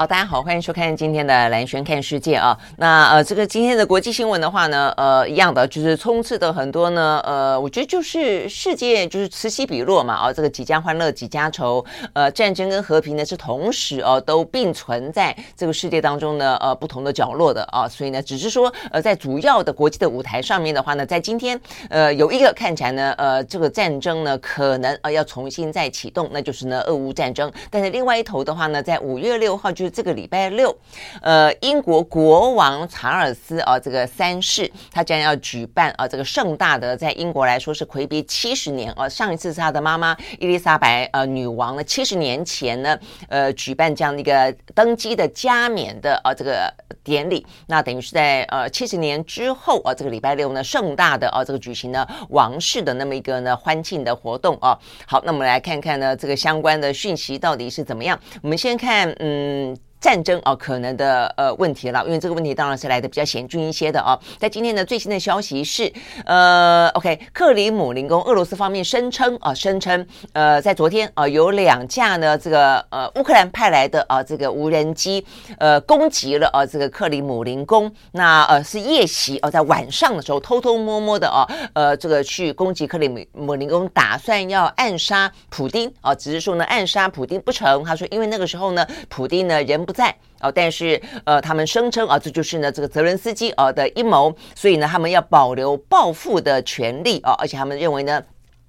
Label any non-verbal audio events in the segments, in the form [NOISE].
好，大家好，欢迎收看今天的蓝轩看世界啊。那呃，这个今天的国际新闻的话呢，呃，一样的就是充斥的很多呢，呃，我觉得就是世界就是此起彼落嘛，啊，这个几家欢乐几家愁，呃，战争跟和平呢是同时哦、啊、都并存在这个世界当中呢，呃，不同的角落的啊，所以呢，只是说呃，在主要的国际的舞台上面的话呢，在今天呃有一个看起来呢，呃，这个战争呢可能呃要重新再启动，那就是呢俄乌战争，但是另外一头的话呢，在五月六号就这个礼拜六，呃，英国国王查尔斯啊，这个三世，他将要举办啊，这个盛大的，在英国来说是魁别七十年啊，上一次是他的妈妈伊丽莎白呃女王呢，七十年前呢，呃，举办这样的一个登基的加冕的啊这个典礼，那等于是在呃七十年之后啊，这个礼拜六呢，盛大的啊这个举行呢王室的那么一个呢欢庆的活动啊。好，那我们来看看呢这个相关的讯息到底是怎么样。我们先看嗯。战争啊，可能的呃问题了，因为这个问题当然是来的比较险峻一些的啊。在今天的最新的消息是，呃，OK，克里姆林宫，俄罗斯方面声称啊，声称呃，在昨天啊，有两架呢这个呃乌克兰派来的啊这个无人机呃攻击了啊这个克里姆林宫，那呃是夜袭哦，在晚上的时候偷偷摸摸的啊呃这个去攻击克里姆林宫，打算要暗杀普丁啊，只是说呢暗杀普丁不成，他说因为那个时候呢普丁呢人。不在啊，但是呃，他们声称啊，这就是呢这个泽伦斯基呃的阴谋，所以呢，他们要保留报复的权利啊，而且他们认为呢，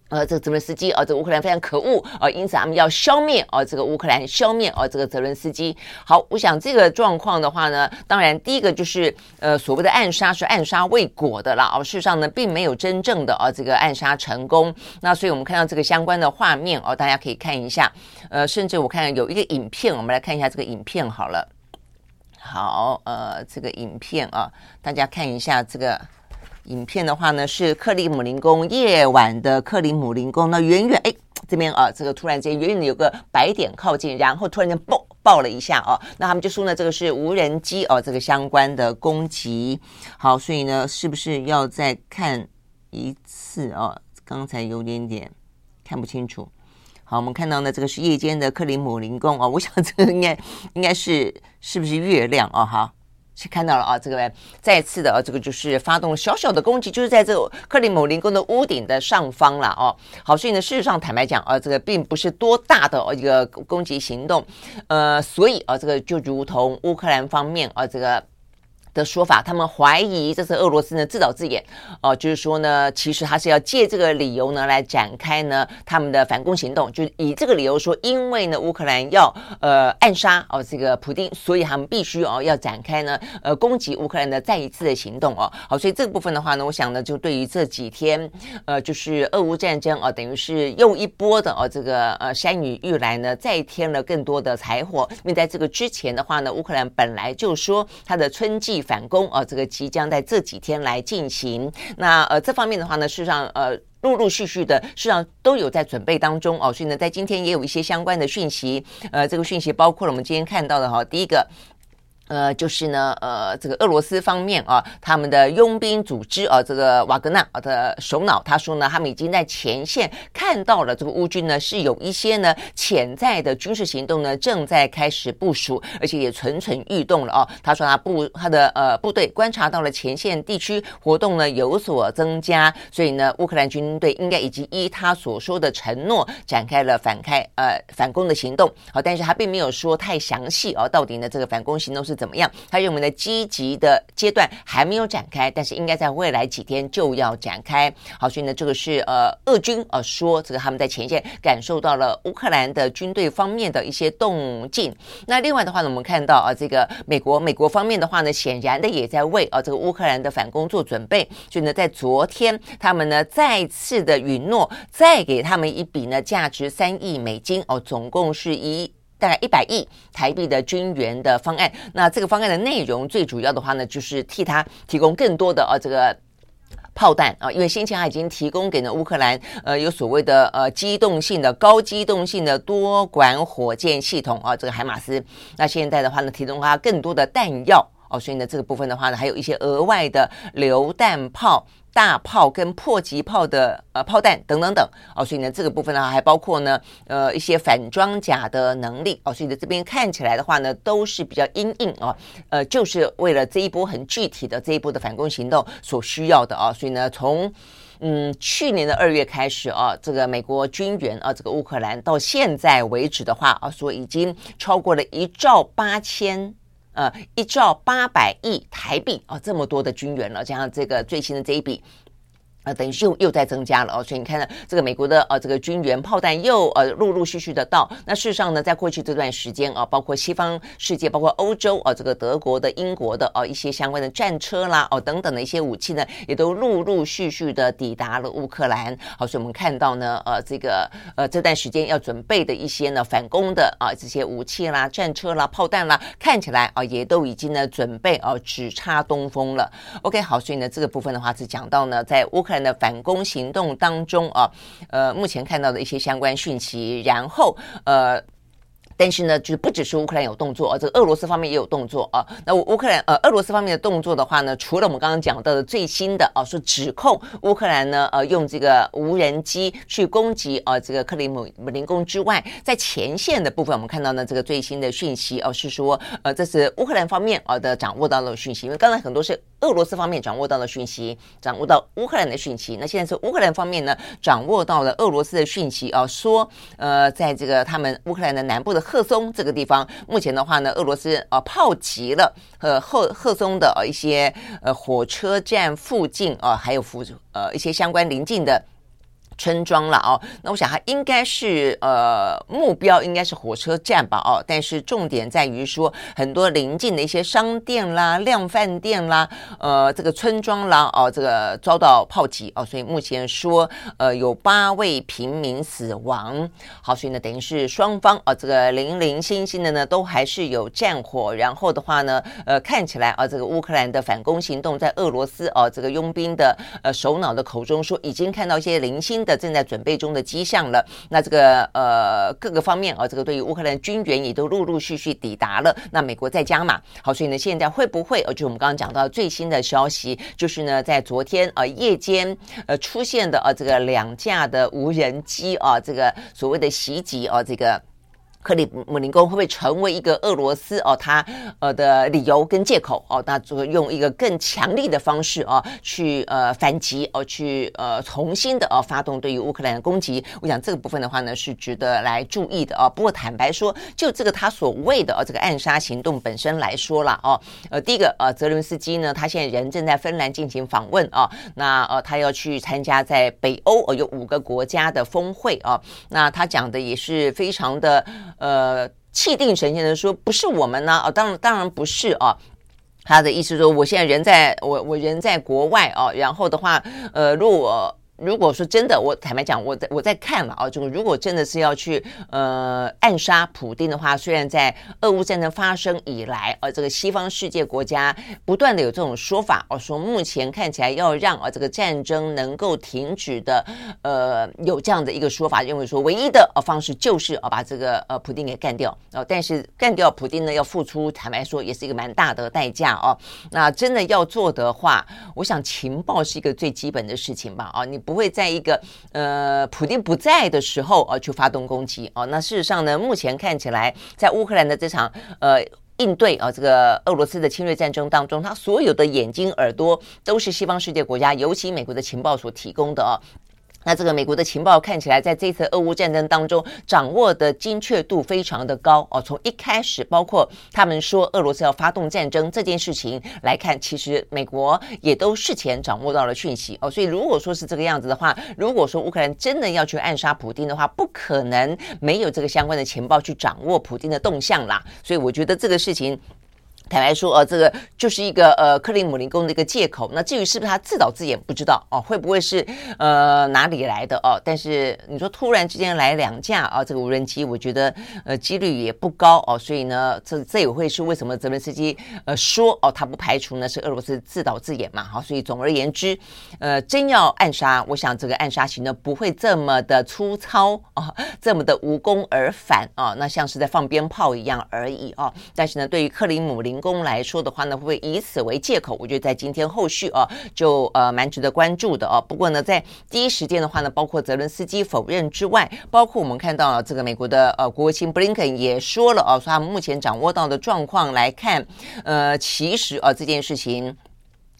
呃，这个泽伦斯基啊，这乌克兰非常可恶啊，因此他们要消灭啊这个乌克兰，消灭啊这个泽伦斯基。好，我想这个状况的话呢，当然第一个就是呃所谓的暗杀是暗杀未果的了，而事实上呢，并没有真正的啊这个暗杀成功。那所以我们看到这个相关的画面哦，大家可以看一下。呃，甚至我看有一个影片，我们来看一下这个影片好了。好，呃，这个影片啊，大家看一下这个影片的话呢，是克里姆林宫夜晚的克里姆林宫。那远远哎，这边啊，这个突然间远远的有个白点靠近，然后突然间爆爆了一下啊，那他们就说呢，这个是无人机哦，这个相关的攻击。好，所以呢，是不是要再看一次啊？刚才有点点看不清楚。好，我们看到呢，这个是夜间的克里姆林宫啊，我想这个应该应该是是不是月亮啊？哈，是看到了啊，这个再次的啊，这个就是发动小小的攻击，就是在这个克里姆林宫的屋顶的上方了哦。好，所以呢，事实上坦白讲啊，这个并不是多大的一个攻击行动，呃，所以啊，这个就如同乌克兰方面啊，这个。的说法，他们怀疑这是俄罗斯呢自导自演，哦、就是说呢，其实他是要借这个理由呢来展开呢他们的反攻行动，就以这个理由说，因为呢乌克兰要呃暗杀哦这个普丁，所以他们必须哦要展开呢呃攻击乌克兰的再一次的行动哦，好，所以这部分的话呢，我想呢就对于这几天呃就是俄乌战争啊、呃，等于是又一波的哦、这个呃山雨欲来呢再添了更多的柴火，因为在这个之前的话呢，乌克兰本来就说他的春季。反攻啊，这个即将在这几天来进行。那呃，这方面的话呢，事实上呃，陆陆续续的，事实上都有在准备当中哦。所以呢，在今天也有一些相关的讯息。呃，这个讯息包括了我们今天看到的哈，第一个。呃，就是呢，呃，这个俄罗斯方面啊，他们的佣兵组织啊，这个瓦格纳的首脑，他说呢，他们已经在前线看到了这个乌军呢是有一些呢潜在的军事行动呢正在开始部署，而且也蠢蠢欲动了哦。他说他部他的呃部队观察到了前线地区活动呢有所增加，所以呢，乌克兰军队应该已经依他所说的承诺展开了反开呃反攻的行动。好，但是他并没有说太详细哦，到底呢这个反攻行动是。怎么样？他认为呢，积极的阶段还没有展开，但是应该在未来几天就要展开。好，所以呢，这个是呃，俄军呃说这个他们在前线感受到了乌克兰的军队方面的一些动静。那另外的话呢，我们看到啊，这个美国美国方面的话呢，显然的也在为啊这个乌克兰的反攻做准备。所以呢，在昨天他们呢再次的允诺，再给他们一笔呢价值三亿美金哦，总共是一。大概一百亿台币的军援的方案，那这个方案的内容最主要的话呢，就是替他提供更多的呃这个。炮弹啊，因为先前他已经提供给了乌克兰，呃，有所谓的呃机动性的高机动性的多管火箭系统啊，这个海马斯。那现在的话呢，提供他更多的弹药哦，所以呢，这个部分的话呢，还有一些额外的榴弹炮。大炮跟迫击炮的呃炮弹等等等。哦，所以呢，这个部分呢还包括呢呃一些反装甲的能力。哦，所以呢这边看起来的话呢都是比较阴硬哦，呃就是为了这一波很具体的这一波的反攻行动所需要的啊，所以呢从嗯去年的二月开始啊，这个美国军援啊这个乌克兰到现在为止的话啊，说已经超过了一兆八千。呃，一兆八百亿台币啊，这么多的军援了，加上这个最新的这一笔。呃，等于又又在增加了哦，所以你看呢，这个美国的呃这个军援炮弹又呃陆陆续续的到。那事实上呢，在过去这段时间啊，包括西方世界，包括欧洲啊，这个德国的、英国的啊一些相关的战车啦哦等等的一些武器呢，也都陆陆续续的抵达了乌克兰。好，所以我们看到呢，呃这个呃这段时间要准备的一些呢反攻的啊这些武器啦、战车啦、炮弹啦，看起来啊也都已经呢准备啊只差东风了。OK，好，所以呢这个部分的话是讲到呢在乌克兰的反攻行动当中啊，呃，目前看到的一些相关讯息，然后呃。但是呢，就是不只是乌克兰有动作，而这个俄罗斯方面也有动作啊。那乌克兰呃，俄罗斯方面的动作的话呢，除了我们刚刚讲到的最新的啊，说指控乌克兰呢呃用这个无人机去攻击啊这个克里姆林宫之外，在前线的部分，我们看到呢这个最新的讯息哦，是说呃这是乌克兰方面啊的掌握到了讯息，因为刚才很多是俄罗斯方面掌握到了讯息，掌握到乌克兰的讯息，那现在是乌克兰方面呢掌握到了俄罗斯的讯息啊，说呃在这个他们乌克兰的南部的。赫松这个地方，目前的话呢，俄罗斯啊炮击了呃赫赫松的一些呃火车站附近啊，还有附呃一些相关邻近的。村庄了哦，那我想它应该是呃目标应该是火车站吧哦，但是重点在于说很多邻近的一些商店啦、量贩店啦、呃这个村庄啦哦，这个遭到炮击哦，所以目前说呃有八位平民死亡。好，所以呢等于是双方啊、哦、这个零零星星的呢都还是有战火，然后的话呢呃看起来啊这个乌克兰的反攻行动在俄罗斯哦这个佣兵的呃首脑的口中说已经看到一些零星。的正在准备中的迹象了，那这个呃各个方面啊，这个对于乌克兰军援也都陆陆续续抵达了。那美国在加码，好，所以呢，现在会不会呃，就我们刚刚讲到最新的消息，就是呢，在昨天啊夜间呃出现的啊这个两架的无人机啊，这个所谓的袭击啊，这个。克里姆林宫会不会成为一个俄罗斯哦，他呃的理由跟借口哦？那就用一个更强力的方式哦，去呃反击哦，去呃重新的哦发动对于乌克兰的攻击。我想这个部分的话呢，是值得来注意的哦。不过坦白说，就这个他所谓的哦这个暗杀行动本身来说了哦，呃第一个呃泽伦斯基呢，他现在人正在芬兰进行访问啊，那呃他要去参加在北欧呃有五个国家的峰会啊，那他讲的也是非常的。呃，气定神闲的说，不是我们呢，啊，当然当然不是啊，他的意思说，我现在人在我我人在国外啊，然后的话，呃，如果。如果说真的，我坦白讲，我在我在看了啊，就如果真的是要去呃暗杀普丁的话，虽然在俄乌战争发生以来，呃，这个西方世界国家不断的有这种说法，哦，说目前看起来要让啊这个战争能够停止的，呃，有这样的一个说法，认为说唯一的呃方式就是啊把这个呃普丁给干掉，哦，但是干掉普丁呢要付出，坦白说也是一个蛮大的代价哦。那真的要做的话，我想情报是一个最基本的事情吧，啊，你。不会在一个呃普丁不在的时候啊去发动攻击哦。那事实上呢，目前看起来在乌克兰的这场呃应对啊这个俄罗斯的侵略战争当中，他所有的眼睛耳朵都是西方世界国家，尤其美国的情报所提供的啊。那这个美国的情报看起来，在这次俄乌战争当中掌握的精确度非常的高哦。从一开始，包括他们说俄罗斯要发动战争这件事情来看，其实美国也都事前掌握到了讯息哦。所以如果说是这个样子的话，如果说乌克兰真的要去暗杀普丁的话，不可能没有这个相关的情报去掌握普丁的动向啦。所以我觉得这个事情。坦白说，呃，这个就是一个呃克里姆林宫的一个借口。那至于是不是他自导自演，不知道哦，会不会是呃哪里来的哦？但是你说突然之间来两架啊，这个无人机，我觉得呃几率也不高哦。所以呢，这这也会是为什么泽连斯基呃说哦，他不排除呢是俄罗斯自导自演嘛。好，所以总而言之，呃，真要暗杀，我想这个暗杀型呢不会这么的粗糙啊，这么的无功而返啊，那像是在放鞭炮一样而已啊。但是呢，对于克里姆林工来说的话呢，会不会以此为借口？我觉得在今天后续啊，就呃蛮值得关注的哦。不过呢，在第一时间的话呢，包括泽伦斯基否认之外，包括我们看到这个美国的呃国务卿布林肯也说了哦，说他们目前掌握到的状况来看，呃，其实啊这件事情。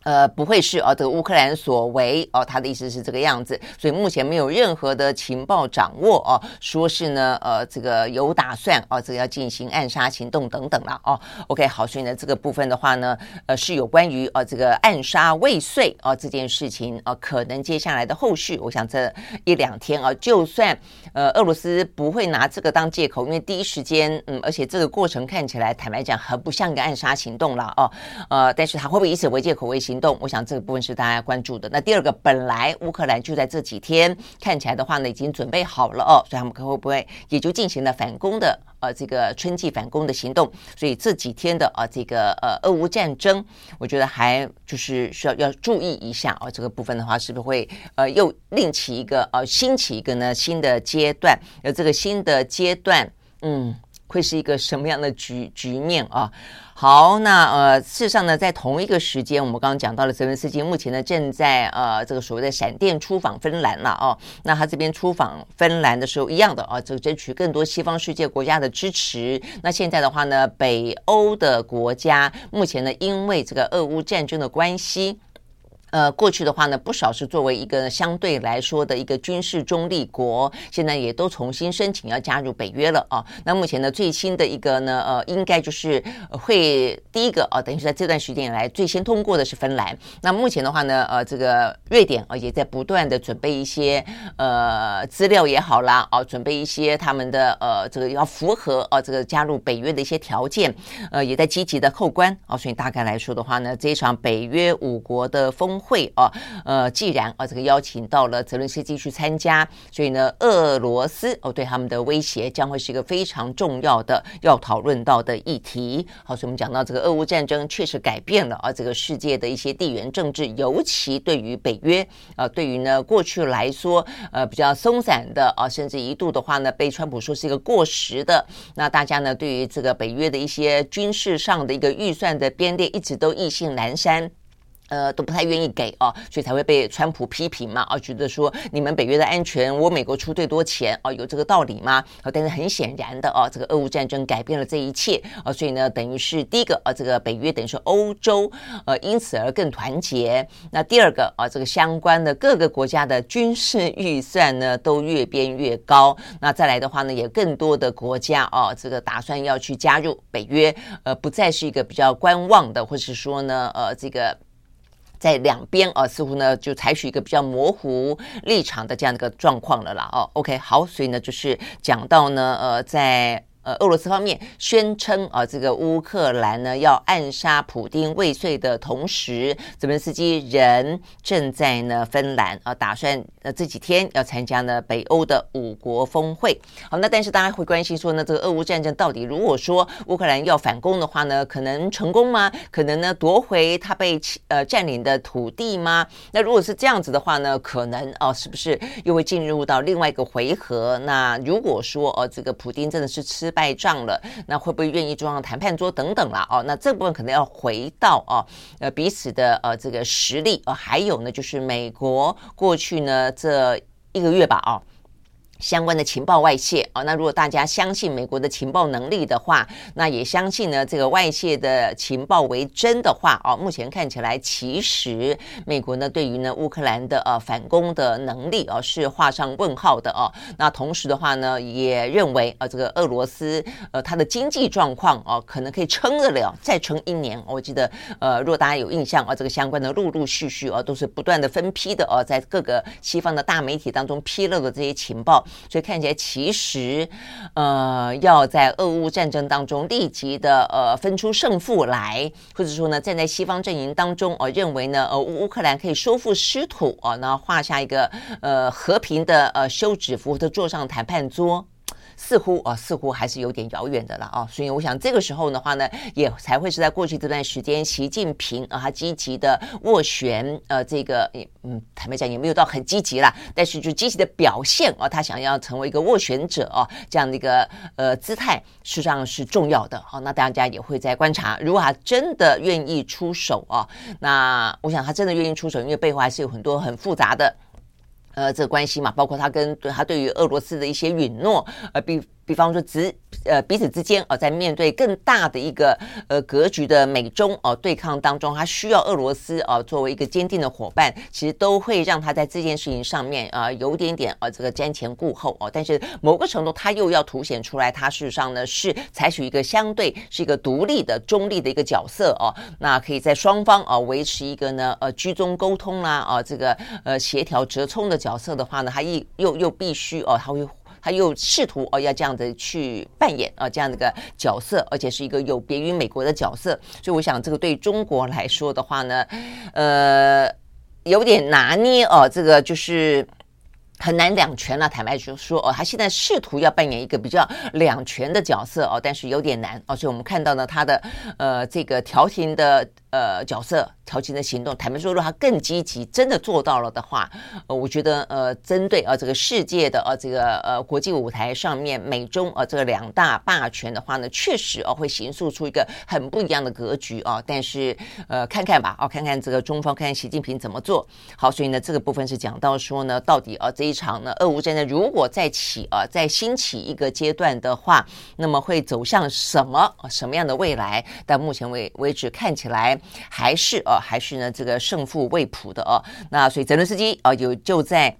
呃，不会是哦，这个乌克兰所为哦，他的意思是这个样子，所以目前没有任何的情报掌握哦，说是呢，呃，这个有打算哦，这个要进行暗杀行动等等了哦。OK，好，所以呢，这个部分的话呢，呃，是有关于呃这个暗杀未遂哦这件事情呃，可能接下来的后续，我想这一两天啊，就算呃俄罗斯不会拿这个当借口，因为第一时间嗯，而且这个过程看起来坦白讲很不像一个暗杀行动了哦，呃，但是他会不会以此为借口为行动，我想这个部分是大家关注的。那第二个，本来乌克兰就在这几天看起来的话呢，已经准备好了哦，所以他们会不会也就进行了反攻的呃这个春季反攻的行动？所以这几天的呃这个呃俄乌战争，我觉得还就是需要要注意一下哦，这个部分的话是不是会呃又另起一个呃兴起一个呢新的阶段？而这个新的阶段，嗯。会是一个什么样的局局面啊？好，那呃，事实上呢，在同一个时间，我们刚刚讲到了泽连斯基目前呢正在呃这个所谓的闪电出访芬兰了哦。那他这边出访芬兰的时候，一样的啊，这个争取更多西方世界国家的支持。那现在的话呢，北欧的国家目前呢，因为这个俄乌战争的关系。呃，过去的话呢，不少是作为一个相对来说的一个军事中立国，现在也都重新申请要加入北约了啊。那目前呢，最新的一个呢，呃，应该就是会第一个啊，等于是在这段时间以来最先通过的是芬兰。那目前的话呢，呃，这个瑞典啊也在不断的准备一些呃资料也好啦，啊，准备一些他们的呃这个要符合啊这个加入北约的一些条件，呃，也在积极的后关啊。所以大概来说的话呢，这一场北约五国的风。会啊，呃，既然啊，这个邀请到了泽伦斯基去参加，所以呢，俄罗斯哦对他们的威胁将会是一个非常重要的要讨论到的议题。好，所以我们讲到这个俄乌战争确实改变了啊这个世界的一些地缘政治，尤其对于北约啊，对于呢过去来说呃比较松散的啊，甚至一度的话呢被川普说是一个过时的，那大家呢对于这个北约的一些军事上的一个预算的编列一直都意兴阑珊。呃，都不太愿意给哦，所以才会被川普批评嘛，啊，觉得说你们北约的安全，我美国出最多钱啊，有这个道理吗？啊，但是很显然的哦，这个俄乌战争改变了这一切啊，所以呢，等于是第一个啊，这个北约等于是欧洲，呃，因此而更团结。那第二个啊，这个相关的各个国家的军事预算呢，都越编越高。那再来的话呢，也更多的国家啊，这个打算要去加入北约，呃，不再是一个比较观望的，或是说呢，呃，这个。在两边啊，似乎呢就采取一个比较模糊立场的这样的一个状况了啦。哦，OK，好，所以呢就是讲到呢，呃，在。呃，俄罗斯方面宣称啊，这个乌克兰呢要暗杀普丁未遂的同时，泽连斯基人正在呢芬兰啊，打算呃这几天要参加呢北欧的五国峰会。好，那但是大家会关心说呢，这个俄乌战争到底如果说乌克兰要反攻的话呢，可能成功吗？可能呢夺回他被呃占领的土地吗？那如果是这样子的话呢，可能哦、啊，是不是又会进入到另外一个回合？那如果说哦、啊，这个普丁真的是吃。败仗了，那会不会愿意坐上谈判桌等等啦？哦，那这部分可能要回到哦，呃，彼此的呃这个实力，呃，还有呢，就是美国过去呢这一个月吧，哦。相关的情报外泄啊，那如果大家相信美国的情报能力的话，那也相信呢这个外泄的情报为真的话啊，目前看起来其实美国呢对于呢乌克兰的呃反攻的能力啊是画上问号的哦。那同时的话呢，也认为啊这个俄罗斯呃它的经济状况啊可能可以撑得了再撑一年。我记得呃若大家有印象啊，这个相关的陆陆续续啊都是不断的分批的哦，在各个西方的大媒体当中披露的这些情报。所以看起来其实呃要在俄乌战争当中立即的呃分出胜负来，或者说呢站在西方阵营当中哦、呃、认为呢呃乌克兰可以收复失土啊，那、呃、画下一个呃和平的呃休止符的坐上谈判桌。似乎啊、似乎还是有点遥远的了啊、所以我想这个时候的话呢，也才会是在过去这段时间，习近平啊，他积极的斡旋，呃，这个嗯，坦白讲也没有到很积极啦，但是就积极的表现啊、哦，他想要成为一个斡旋者啊、哦，这样的一个呃姿态，实际上是重要的啊、那大家也会在观察，如果他真的愿意出手啊、哦，那我想他真的愿意出手，因为背后还是有很多很复杂的。呃，这个关系嘛，包括他跟对他对于俄罗斯的一些允诺，呃，并。比方说，之呃彼此之间啊，在面对更大的一个呃格局的美中哦对抗当中，他需要俄罗斯啊作为一个坚定的伙伴，其实都会让他在这件事情上面啊有点点啊这个瞻前顾后哦。但是某个程度，他又要凸显出来，他事实上呢是采取一个相对是一个独立的中立的一个角色哦。那可以在双方啊维持一个呢呃居中沟通啦啊这个呃协调折冲的角色的话呢，他一又又必须哦他会。他又试图哦要这样的去扮演啊这样的一个角色，而且是一个有别于美国的角色，所以我想这个对中国来说的话呢，呃，有点拿捏哦，这个就是很难两全了。坦白说说哦，他现在试图要扮演一个比较两全的角色哦，但是有点难哦，所以我们看到呢，他的呃这个调停的。呃，角色调情的行动，坦白说，如果他更积极，真的做到了的话，呃，我觉得呃，针对、呃、这个世界的呃这个呃国际舞台上面，美中、呃、这个两大霸权的话呢，确实哦、呃、会形塑出一个很不一样的格局啊、但是呃，看看吧，哦、看看这个中方，看看习近平怎么做好。所以呢，这个部分是讲到说呢，到底、呃、这一场呢，俄乌战争如果再起、呃，再兴起一个阶段的话，那么会走向什么什么样的未来？但目前为为止看起来。还是呃，还是呢，这个胜负未卜的哦。那所以泽伦斯基啊，有就在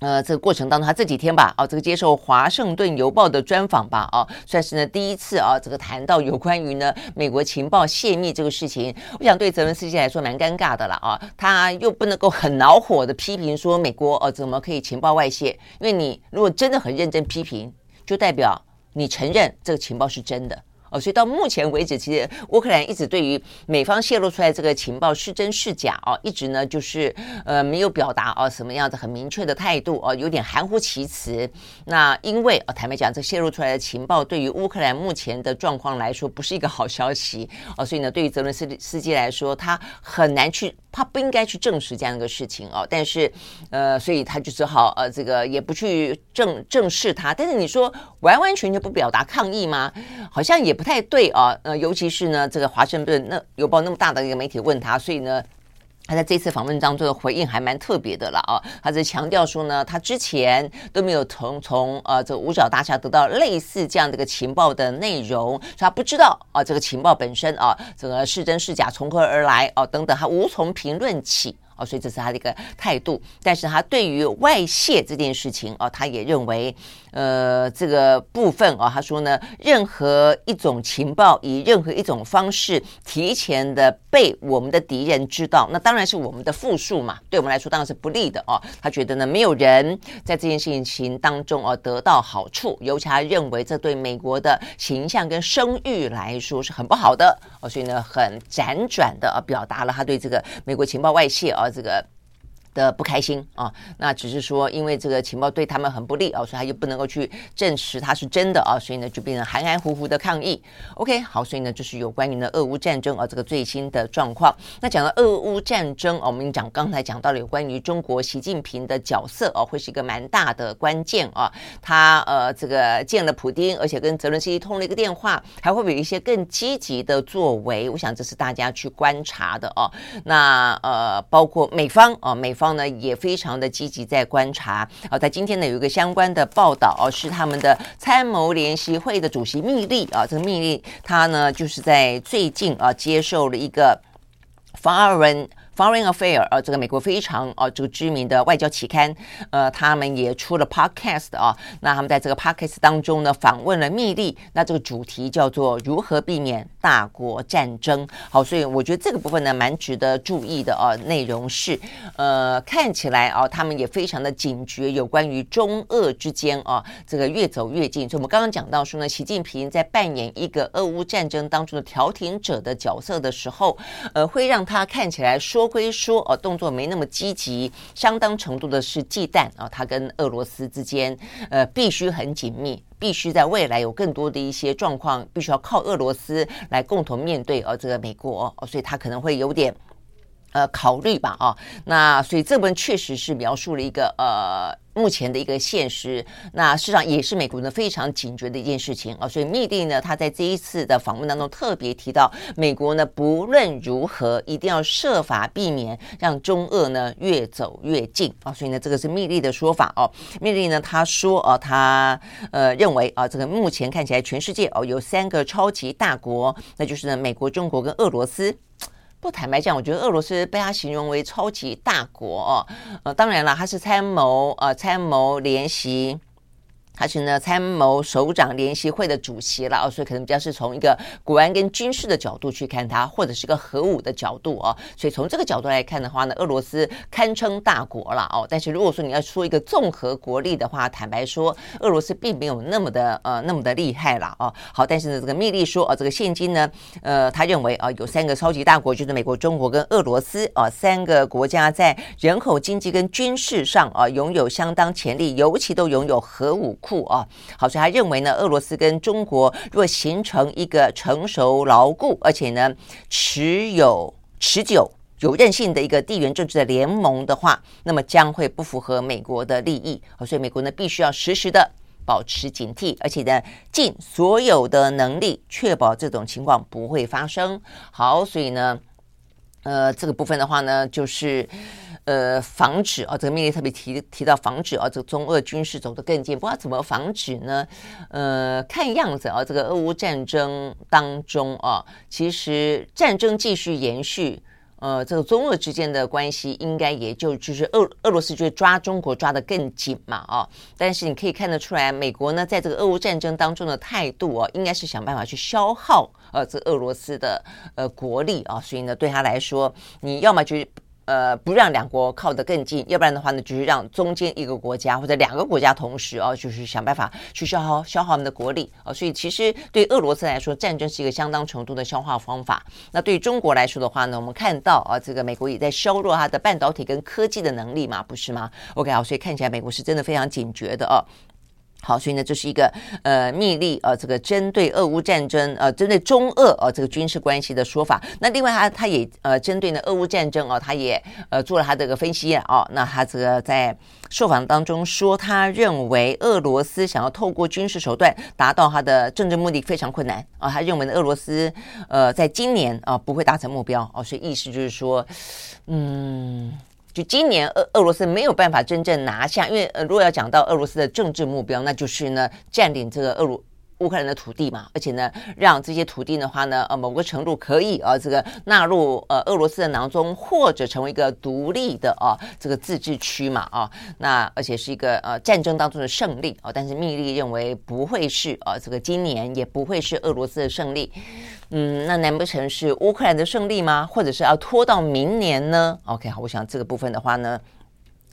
呃这个过程当中，他这几天吧，哦，这个接受《华盛顿邮报》的专访吧，哦，算是呢第一次啊，这个谈到有关于呢美国情报泄密这个事情。我想对泽伦斯基来说蛮尴尬的了啊，他又不能够很恼火的批评说美国哦怎么可以情报外泄？因为你如果真的很认真批评，就代表你承认这个情报是真的。哦，所以到目前为止，其实乌克兰一直对于美方泄露出来这个情报是真是假哦，一直呢就是呃没有表达哦什么样子很明确的态度哦，有点含糊其辞。那因为哦，坦白讲，这泄露出来的情报对于乌克兰目前的状况来说不是一个好消息哦，所以呢，对于泽伦斯斯基来说，他很难去，他不应该去证实这样一个事情哦。但是呃，所以他就只好呃这个也不去正正视他。但是你说完完全全不表达抗议吗？好像也。不太对啊，呃，尤其是呢，这个华盛顿那邮报那么大的一个媒体问他，所以呢，他在这次访问当中的回应还蛮特别的了啊。他在强调说呢，他之前都没有从从呃这五角大厦得到类似这样的一个情报的内容，所以他不知道啊这个情报本身啊这个是真是假，从何而来啊等等，他无从评论起。哦，所以这是他的一个态度，但是他对于外泄这件事情哦，他也认为，呃，这个部分哦，他说呢，任何一种情报以任何一种方式提前的被我们的敌人知道，那当然是我们的负数嘛，对我们来说当然是不利的哦。他觉得呢，没有人在这件事情当中哦得到好处，尤其他认为这对美国的形象跟声誉来说是很不好的哦，所以呢，很辗转的表达了他对这个美国情报外泄啊。这个的不开心啊，那只是说，因为这个情报对他们很不利啊，所以他就不能够去证实它是真的啊，所以呢就变成含含糊糊的抗议。OK，好，所以呢就是有关于呢俄乌战争啊这个最新的状况。那讲到俄乌战争啊，我们讲刚才讲到了有关于中国习近平的角色啊，会是一个蛮大的关键啊。他呃这个见了普丁，而且跟泽伦斯基通了一个电话，还会有一些更积极的作为？我想这是大家去观察的啊。那呃包括美方啊，美方。呢也非常的积极在观察。啊，在今天呢有一个相关的报道哦，是他们的参谋联席会的主席密利啊，这个密利他呢就是在最近啊接受了一个法尔文 Foreign Affair 呃，这个美国非常呃这个知名的外交期刊，呃，他们也出了 Podcast 啊。那他们在这个 Podcast 当中呢，访问了密利，那这个主题叫做如何避免大国战争。好，所以我觉得这个部分呢，蛮值得注意的啊。内容是，呃，看起来啊，他们也非常的警觉，有关于中俄之间啊，这个越走越近。所以我们刚刚讲到说呢，习近平在扮演一个俄乌战争当中的调停者的角色的时候，呃，会让他看起来说归说，哦，动作没那么积极，相当程度的是忌惮啊，他跟俄罗斯之间，呃，必须很紧密，必须在未来有更多的一些状况，必须要靠俄罗斯来共同面对，哦，这个美国，所以他可能会有点。呃，考虑吧，啊，那所以这本确实是描述了一个呃目前的一个现实，那事实上也是美国人非常警觉的一件事情啊。所以密利呢，他在这一次的访问当中特别提到，美国呢不论如何一定要设法避免让中俄呢越走越近啊。所以呢，这个是密利的说法哦。密利呢他说啊，他呃认为啊，这个目前看起来全世界哦有三个超级大国，那就是呢美国、中国跟俄罗斯。不坦白讲，我觉得俄罗斯被他形容为超级大国哦，呃，当然了，他是参谋呃参谋联席。他是呢参谋首长联席会的主席了哦，所以可能比较是从一个国安跟军事的角度去看他，或者是个核武的角度哦。所以从这个角度来看的话呢，俄罗斯堪称大国了哦。但是如果说你要说一个综合国力的话，坦白说，俄罗斯并没有那么的呃那么的厉害了哦。好，但是呢，这个密利说啊，这个现今呢，呃，他认为啊，有三个超级大国，就是美国、中国跟俄罗斯啊，三个国家在人口、经济跟军事上啊，拥有相当潜力，尤其都拥有核武。库啊，好，所以他认为呢，俄罗斯跟中国若形成一个成熟、牢固，而且呢持有持久、有韧性的一个地缘政治的联盟的话，那么将会不符合美国的利益。所以美国呢必须要时时的保持警惕，而且呢尽所有的能力确保这种情况不会发生。好，所以呢，呃，这个部分的话呢，就是。呃，防止啊，这个命令特别提提到防止啊，这个中俄军事走得更近，不知道怎么防止呢？呃，看样子啊，这个俄乌战争当中啊，其实战争继续延续，呃，这个中俄之间的关系应该也就就是俄俄罗斯就抓中国抓得更紧嘛啊，但是你可以看得出来，美国呢在这个俄乌战争当中的态度啊，应该是想办法去消耗呃这俄罗斯的呃国力啊，所以呢对他来说，你要么就是。呃，不让两国靠得更近，要不然的话呢，就是让中间一个国家或者两个国家同时哦，就是想办法去消耗消耗我们的国力哦。所以其实对俄罗斯来说，战争是一个相当程度的消化方法。那对于中国来说的话呢，我们看到啊，这个美国也在削弱它的半导体跟科技的能力嘛，不是吗？OK 好，所以看起来美国是真的非常警觉的哦。好，所以呢，这是一个呃密利呃，这个针对俄乌战争呃，针对中俄呃这个军事关系的说法。那另外他他也呃针对呢俄乌战争哦，他也呃做了他这个分析啊。哦，那他这个在受访当中说，他认为俄罗斯想要透过军事手段达到他的政治目的非常困难啊。他认为呢，俄罗斯呃在今年啊不会达成目标哦，所以意思就是说，嗯。就今年俄俄罗斯没有办法真正拿下，因为呃，如果要讲到俄罗斯的政治目标，那就是呢占领这个俄罗乌克兰的土地嘛，而且呢让这些土地的话呢，呃，某个程度可以啊这个纳入呃俄罗斯的囊中，或者成为一个独立的啊这个自治区嘛啊，那而且是一个呃战争当中的胜利啊，但是密利认为不会是啊这个今年也不会是俄罗斯的胜利。嗯，那难不成是乌克兰的胜利吗？或者是要拖到明年呢？OK，好，我想这个部分的话呢。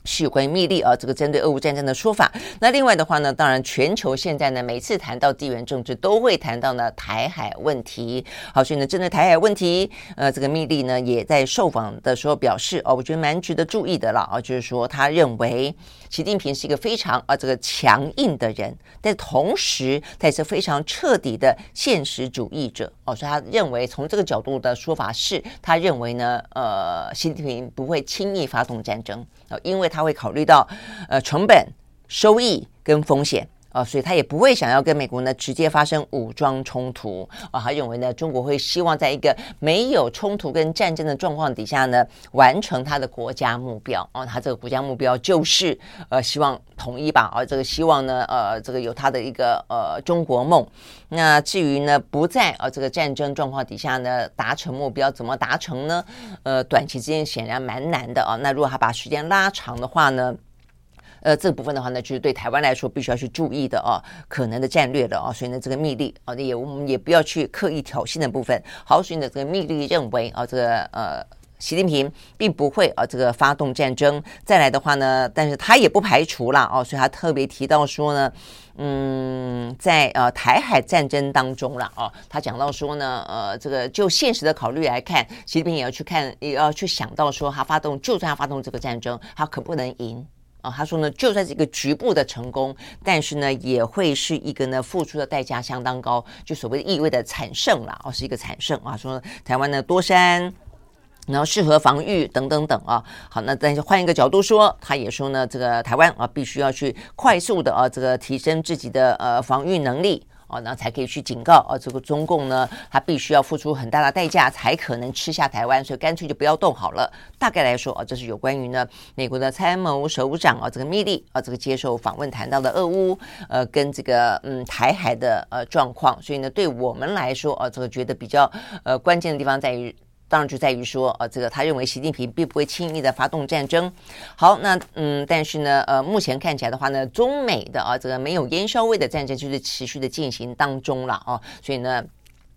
是有关于密利啊，这个针对俄乌战争的说法。那另外的话呢，当然全球现在呢，每次谈到地缘政治，都会谈到呢台海问题。好，所以呢，针对台海问题，呃，这个密利呢也在受访的时候表示，哦，我觉得蛮值得注意的了啊，就是说他认为习近平是一个非常啊这个强硬的人，但同时他也是非常彻底的现实主义者。哦，所以他认为从这个角度的说法是，他认为呢，呃，习近平不会轻易发动战争，因为。他会考虑到呃成本、收益跟风险啊，所以他也不会想要跟美国呢直接发生武装冲突啊。他认为呢，中国会希望在一个没有冲突跟战争的状况底下呢，完成他的国家目标啊。他这个国家目标就是呃，希望统一吧。而、啊、这个希望呢，呃，这个有他的一个呃中国梦。那至于呢，不在呃这个战争状况底下呢达成目标，怎么达成呢？呃，短期之间显然蛮难的啊。那如果他把时间拉长的话呢？呃，这部分的话呢，就是对台湾来说必须要去注意的啊，可能的战略的啊，所以呢，这个密利啊，也我们也不要去刻意挑衅的部分。好，所以呢，这个密利认为啊，这个呃，习近平并不会啊，这个发动战争。再来的话呢，但是他也不排除了啊，所以他特别提到说呢，嗯，在呃台海战争当中了啊，他讲到说呢，呃，这个就现实的考虑来看，习近平也要去看，也要去想到说，他发动，就算他发动这个战争，他可不能赢。啊，他说呢，就算是一个局部的成功，但是呢，也会是一个呢付出的代价相当高，就所谓的意味的惨胜了，哦，是一个惨胜啊。说台湾呢多山，然后适合防御等等等啊。好，那但是换一个角度说，他也说呢，这个台湾啊，必须要去快速的啊，这个提升自己的呃防御能力。哦，那才可以去警告啊，这个中共呢，他必须要付出很大的代价，才可能吃下台湾，所以干脆就不要动好了。大概来说哦，这是有关于呢美国的参谋首长啊，这个密利啊，这个接受访问谈到的俄乌呃跟这个嗯台海的呃状况，所以呢，对我们来说哦，这个觉得比较呃关键的地方在于。当然就在于说，呃，这个他认为习近平并不会轻易的发动战争。好，那嗯，但是呢，呃，目前看起来的话呢，中美的啊这个没有烟硝味的战争就是持续的进行当中了啊，所以呢。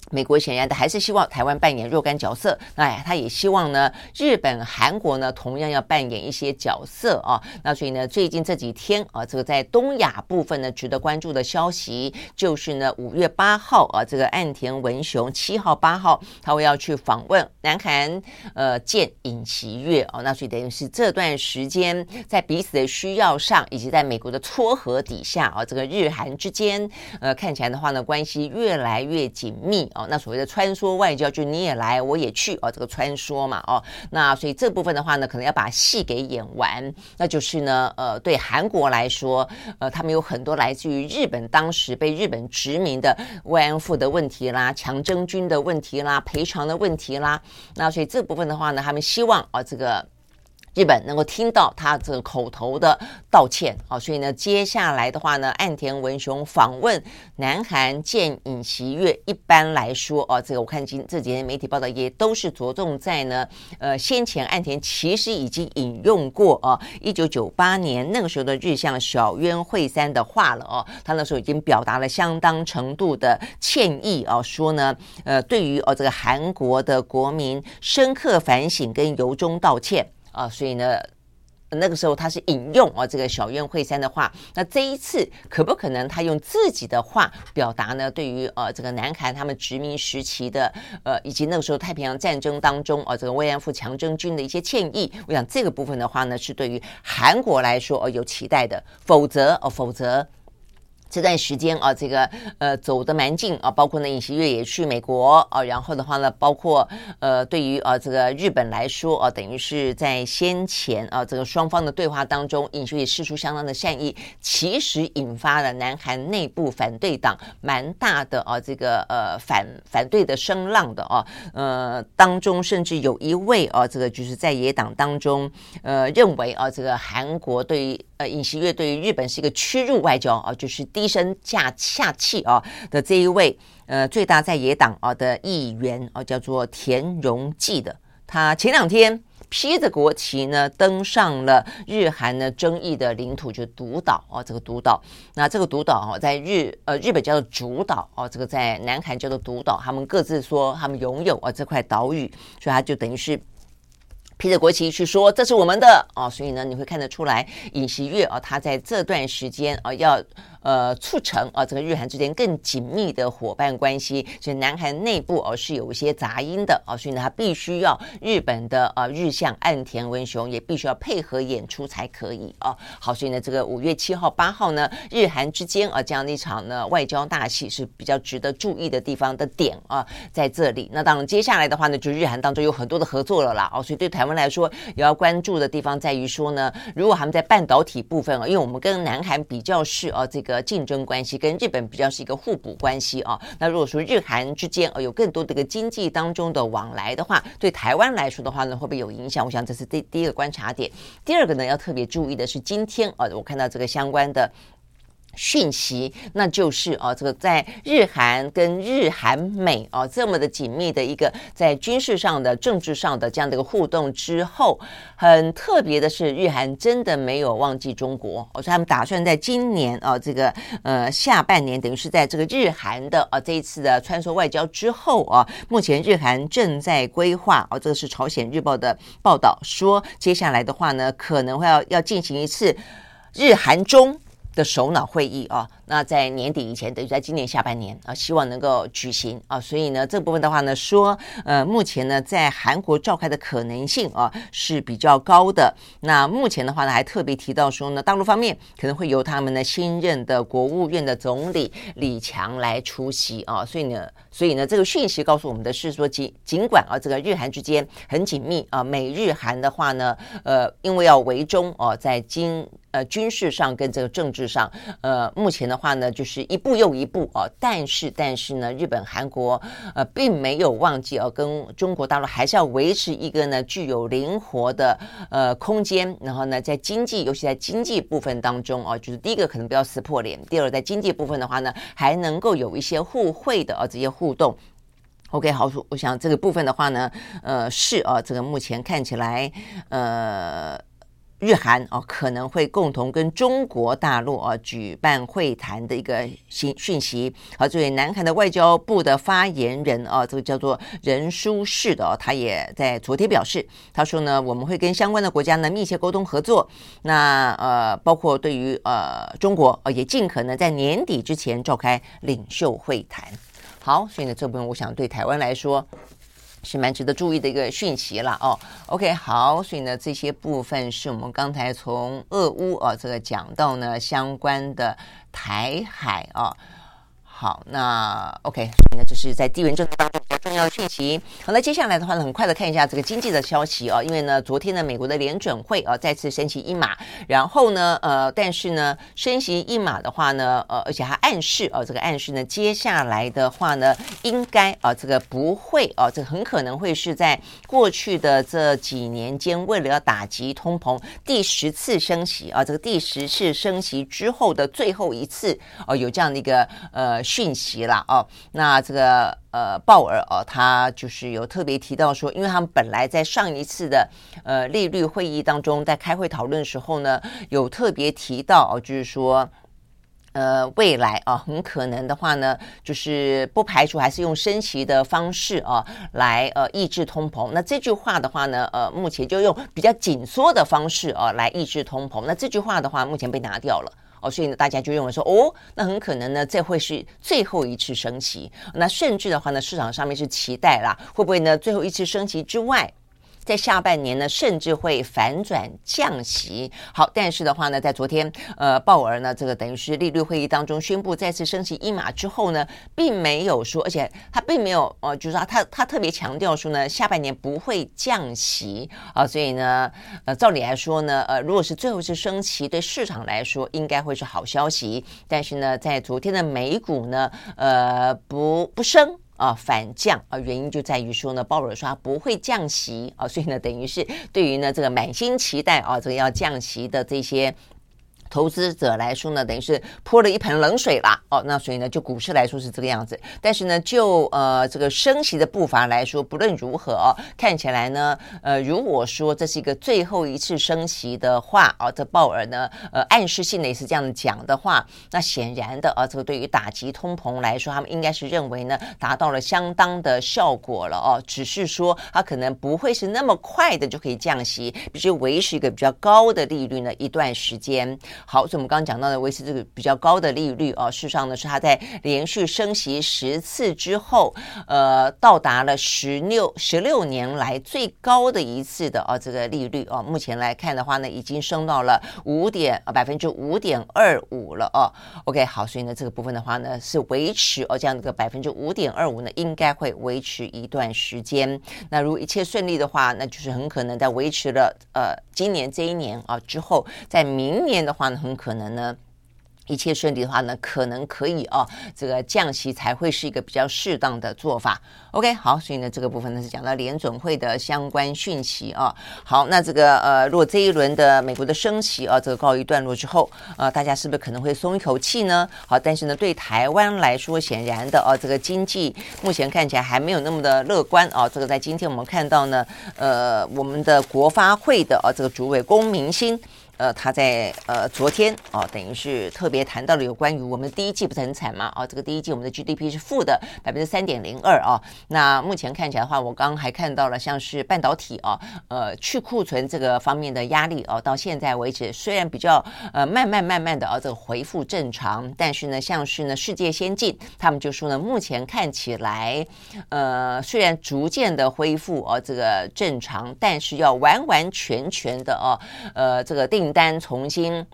美国显然的还是希望台湾扮演若干角色，那，他也希望呢，日本、韩国呢同样要扮演一些角色啊。那所以呢，最近这几天啊，这个在东亚部分呢，值得关注的消息就是呢，五月八号啊，这个岸田文雄七号、八号他会要去访问南韩，呃，见尹锡悦啊。那所以等于是这段时间在彼此的需要上，以及在美国的撮合底下啊，这个日韩之间，呃，看起来的话呢，关系越来越紧密。哦，那所谓的穿梭外交，就你也来，我也去哦，这个穿梭嘛，哦，那所以这部分的话呢，可能要把戏给演完。那就是呢，呃，对韩国来说，呃，他们有很多来自于日本当时被日本殖民的慰安妇的问题啦、强征军的问题啦、赔偿的问题啦。那所以这部分的话呢，他们希望啊、哦，这个。日本能够听到他这个口头的道歉啊，所以呢，接下来的话呢，岸田文雄访问南韩见尹锡悦，一般来说啊，这个我看今这几天媒体报道也都是着重在呢，呃，先前岸田其实已经引用过啊，一九九八年那个时候的日向小渊惠三的话了哦，他那时候已经表达了相当程度的歉意啊，说呢，呃，对于哦这个韩国的国民深刻反省跟由衷道歉。啊，所以呢，那个时候他是引用啊这个小渊惠三的话，那这一次可不可能他用自己的话表达呢？对于呃这个南韩他们殖民时期的呃以及那个时候太平洋战争当中啊这个慰安妇强征军的一些歉意，我想这个部分的话呢，是对于韩国来说呃有期待的，否则哦否则。这段时间啊，这个呃走得蛮近啊，包括呢尹锡悦也去美国啊，然后的话呢，包括呃对于啊这个日本来说啊，等于是在先前啊这个双方的对话当中，尹锡悦释出相当的善意，其实引发了南韩内部反对党蛮大的啊这个呃反反对的声浪的啊，呃当中甚至有一位啊这个就是在野党当中呃认为啊这个韩国对于呃尹锡悦对于日本是一个屈辱外交啊，就是。低声下下气啊的这一位呃最大在野党啊的议员啊叫做田荣纪的，他前两天披着国旗呢登上了日韩呢争议的领土，就是独岛啊这个独岛，那这个独岛啊在日呃日本叫做主岛啊，这个在南韩叫做独岛，他们各自说他们拥有啊这块岛屿，所以他就等于是。披着国旗去说这是我们的啊，所以呢，你会看得出来尹锡悦啊，他在这段时间啊要。呃，促成啊，这个日韩之间更紧密的伙伴关系，所以南韩内部哦是有一些杂音的啊，所以呢，他必须要日本的啊日向岸田文雄也必须要配合演出才可以啊。好，所以呢，这个五月七号、八号呢，日韩之间啊这样的一场呢外交大戏是比较值得注意的地方的点啊，在这里。那当然，接下来的话呢，就日韩当中有很多的合作了啦。哦，所以对台湾来说，也要关注的地方在于说呢，如果他们在半导体部分啊，因为我们跟南韩比较是啊这个。竞争关系，跟日本比较是一个互补关系啊。那如果说日韩之间呃有更多的一个经济当中的往来的话，对台湾来说的话呢，会不会有影响？我想这是第第一个观察点。第二个呢，要特别注意的是今天啊，我看到这个相关的。讯息，那就是啊，这个在日韩跟日韩美啊这么的紧密的一个在军事上的、政治上的这样的一个互动之后，很特别的是，日韩真的没有忘记中国，我说他们打算在今年啊这个呃下半年，等于是在这个日韩的啊这一次的穿梭外交之后啊，目前日韩正在规划啊，这个是朝鲜日报的报道说，接下来的话呢，可能会要要进行一次日韩中。的首脑会议啊，那在年底以前，等于在今年下半年啊，希望能够举行啊，所以呢，这部分的话呢，说呃，目前呢，在韩国召开的可能性啊是比较高的。那目前的话呢，还特别提到说呢，大陆方面可能会由他们的新任的国务院的总理李强来出席啊，所以呢，所以呢，这个讯息告诉我们的是说，尽尽管啊，这个日韩之间很紧密啊，美日韩的话呢，呃，因为要围中哦，在今。呃，军事上跟这个政治上，呃，目前的话呢，就是一步又一步哦。但是，但是呢，日本、韩国呃，并没有忘记哦，跟中国大陆还是要维持一个呢具有灵活的呃空间。然后呢，在经济，尤其在经济部分当中哦，就是第一个可能不要撕破脸，第二，在经济部分的话呢，还能够有一些互惠的啊这些互动。OK，好，我想这个部分的话呢，呃，是啊，这个目前看起来，呃。日韩哦，可能会共同跟中国大陆啊举办会谈的一个讯讯息。好，这位南韩的外交部的发言人啊，这个叫做任书世的哦，他也在昨天表示，他说呢，我们会跟相关的国家呢密切沟通合作。那呃，包括对于呃中国呃，也尽可能在年底之前召开领袖会谈。好，所以呢，这部分我想对台湾来说。是蛮值得注意的一个讯息了哦。OK，好，所以呢，这些部分是我们刚才从俄乌啊这个讲到呢相关的台海啊。好，那 OK，那这是在地缘政治当中重要讯息。好，那接下来的话呢，很快的看一下这个经济的消息啊，因为呢，昨天呢，美国的联准会啊再次升息一码，然后呢，呃，但是呢，升息一码的话呢，呃，而且还暗示啊，这个暗示呢，接下来的话呢，应该啊，这个不会啊，这个很可能会是在过去的这几年间，为了要打击通膨，第十次升息啊，这个第十次升息之后的最后一次哦，有这样的一个呃。讯息了哦，那这个呃鲍尔哦，他就是有特别提到说，因为他们本来在上一次的呃利率会议当中，在开会讨论的时候呢，有特别提到哦，就是说呃未来啊，很可能的话呢，就是不排除还是用升息的方式啊来呃抑制通膨。那这句话的话呢，呃目前就用比较紧缩的方式啊来抑制通膨。那这句话的话，目前被拿掉了。哦，所以呢，大家就认为说，哦，那很可能呢，这会是最后一次升息。那甚至的话呢，市场上面是期待啦，会不会呢，最后一次升息之外，在下半年呢，甚至会反转降息。好，但是的话呢，在昨天，呃，鲍尔呢，这个等于是利率会议当中宣布再次升息一码之后呢，并没有说，而且他并没有，呃，就是说他他特别强调说呢，下半年不会降息啊，所以呢，呃，照理来说呢，呃，如果是最后一次升息，对市场来说应该会是好消息。但是呢，在昨天的美股呢，呃，不不升。啊，反降啊，原因就在于说呢，鲍尔说他不会降息啊，所以呢，等于是对于呢这个满心期待啊，这个要降息的这些。投资者来说呢，等于是泼了一盆冷水啦。哦，那所以呢，就股市来说是这个样子。但是呢，就呃这个升息的步伐来说，不论如何哦，看起来呢，呃，如果说这是一个最后一次升息的话，哦，这鲍尔呢，呃，暗示性的也是这样讲的话，那显然的啊，这个对于打击通膨来说，他们应该是认为呢，达到了相当的效果了哦。只是说，它可能不会是那么快的就可以降息，必须维持一个比较高的利率呢一段时间。好，所以我们刚刚讲到的维持这个比较高的利率啊，事实上呢是它在连续升息十次之后，呃，到达了十六十六年来最高的一次的啊这个利率啊，目前来看的话呢，已经升到了五点啊百分之五点二五了哦。OK，好，所以呢这个部分的话呢是维持哦这样的个百分之五点二五呢，应该会维持一段时间。那如果一切顺利的话，那就是很可能在维持了呃今年这一年啊之后，在明年的话呢。很可能呢，一切顺利的话呢，可能可以哦，这个降息才会是一个比较适当的做法。OK，好，所以呢，这个部分呢是讲到联准会的相关讯息啊。好，那这个呃，如果这一轮的美国的升息啊，这个告一段落之后，呃，大家是不是可能会松一口气呢？好，但是呢，对台湾来说，显然的哦，这个经济目前看起来还没有那么的乐观啊。这个在今天我们看到呢，呃，我们的国发会的啊，这个主委龚明鑫。呃，他在呃昨天哦，等于是特别谈到了有关于我们第一季不是很惨嘛？哦，这个第一季我们的 GDP 是负的百分之三点零二啊。那目前看起来的话，我刚刚还看到了像是半导体啊，呃，去库存这个方面的压力哦，到现在为止虽然比较呃慢慢慢慢的啊这个恢复正常，但是呢，像是呢世界先进他们就说呢，目前看起来呃虽然逐渐的恢复哦这个正常，但是要完完全全的哦呃这个定。订单重新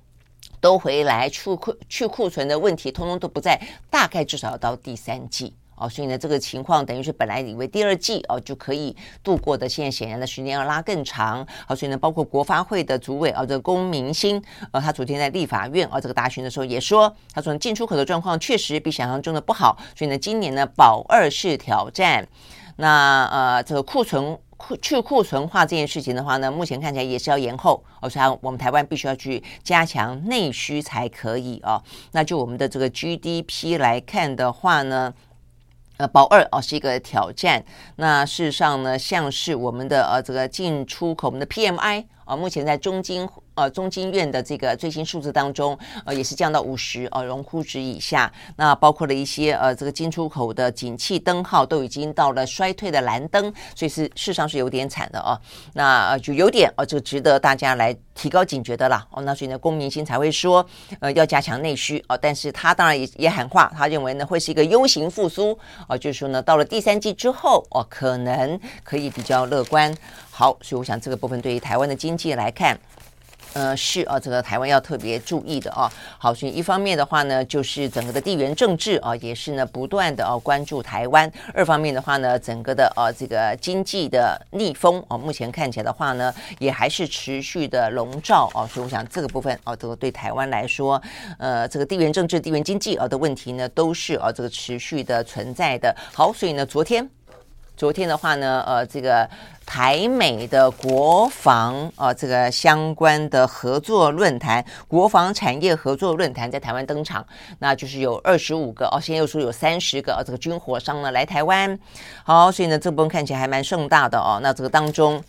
都回来，去库去库存的问题通通都不在，大概至少要到第三季哦，所以呢，这个情况等于是本来以为第二季哦就可以度过的，现在显然的时间要拉更长。好，所以呢，包括国发会的主委啊，这个龚明鑫，呃，他昨天在立法院啊这个答询的时候也说，他说进出口的状况确实比想象中的不好，所以呢，今年呢保二是挑战，那呃这个库存。库去库存化这件事情的话呢，目前看起来也是要延后，我、哦、想我们台湾必须要去加强内需才可以哦。那就我们的这个 GDP 来看的话呢，呃，保二哦是一个挑战。那事实上呢，像是我们的呃这个进出口，我们的 PMI 啊，目前在中经。呃，中经院的这个最新数字当中，呃，也是降到五十，呃，荣枯值以下。那包括了一些呃，这个进出口的景气灯号都已经到了衰退的蓝灯，所以是事实上是有点惨的哦。那呃，就有点哦，这个值得大家来提高警觉的啦。哦，那所以呢，龚明鑫才会说，呃，要加强内需哦。但是他当然也也喊话，他认为呢会是一个 U 型复苏，哦，就是说呢，到了第三季之后，哦，可能可以比较乐观。好，所以我想这个部分对于台湾的经济来看。呃，是啊，这个台湾要特别注意的啊。好，所以一方面的话呢，就是整个的地缘政治啊，也是呢不断的啊关注台湾；二方面的话呢，整个的啊这个经济的逆风啊，目前看起来的话呢，也还是持续的笼罩啊。所以我想这个部分啊，这个对台湾来说，呃，这个地缘政治、地缘经济啊的问题呢，都是啊这个持续的存在的。好，所以呢，昨天。昨天的话呢，呃，这个台美的国防啊、呃，这个相关的合作论坛，国防产业合作论坛在台湾登场，那就是有二十五个哦，现在又说有三十个哦，这个军火商呢来台湾，好，所以呢，这部分看起来还蛮盛大的哦，那这个当中。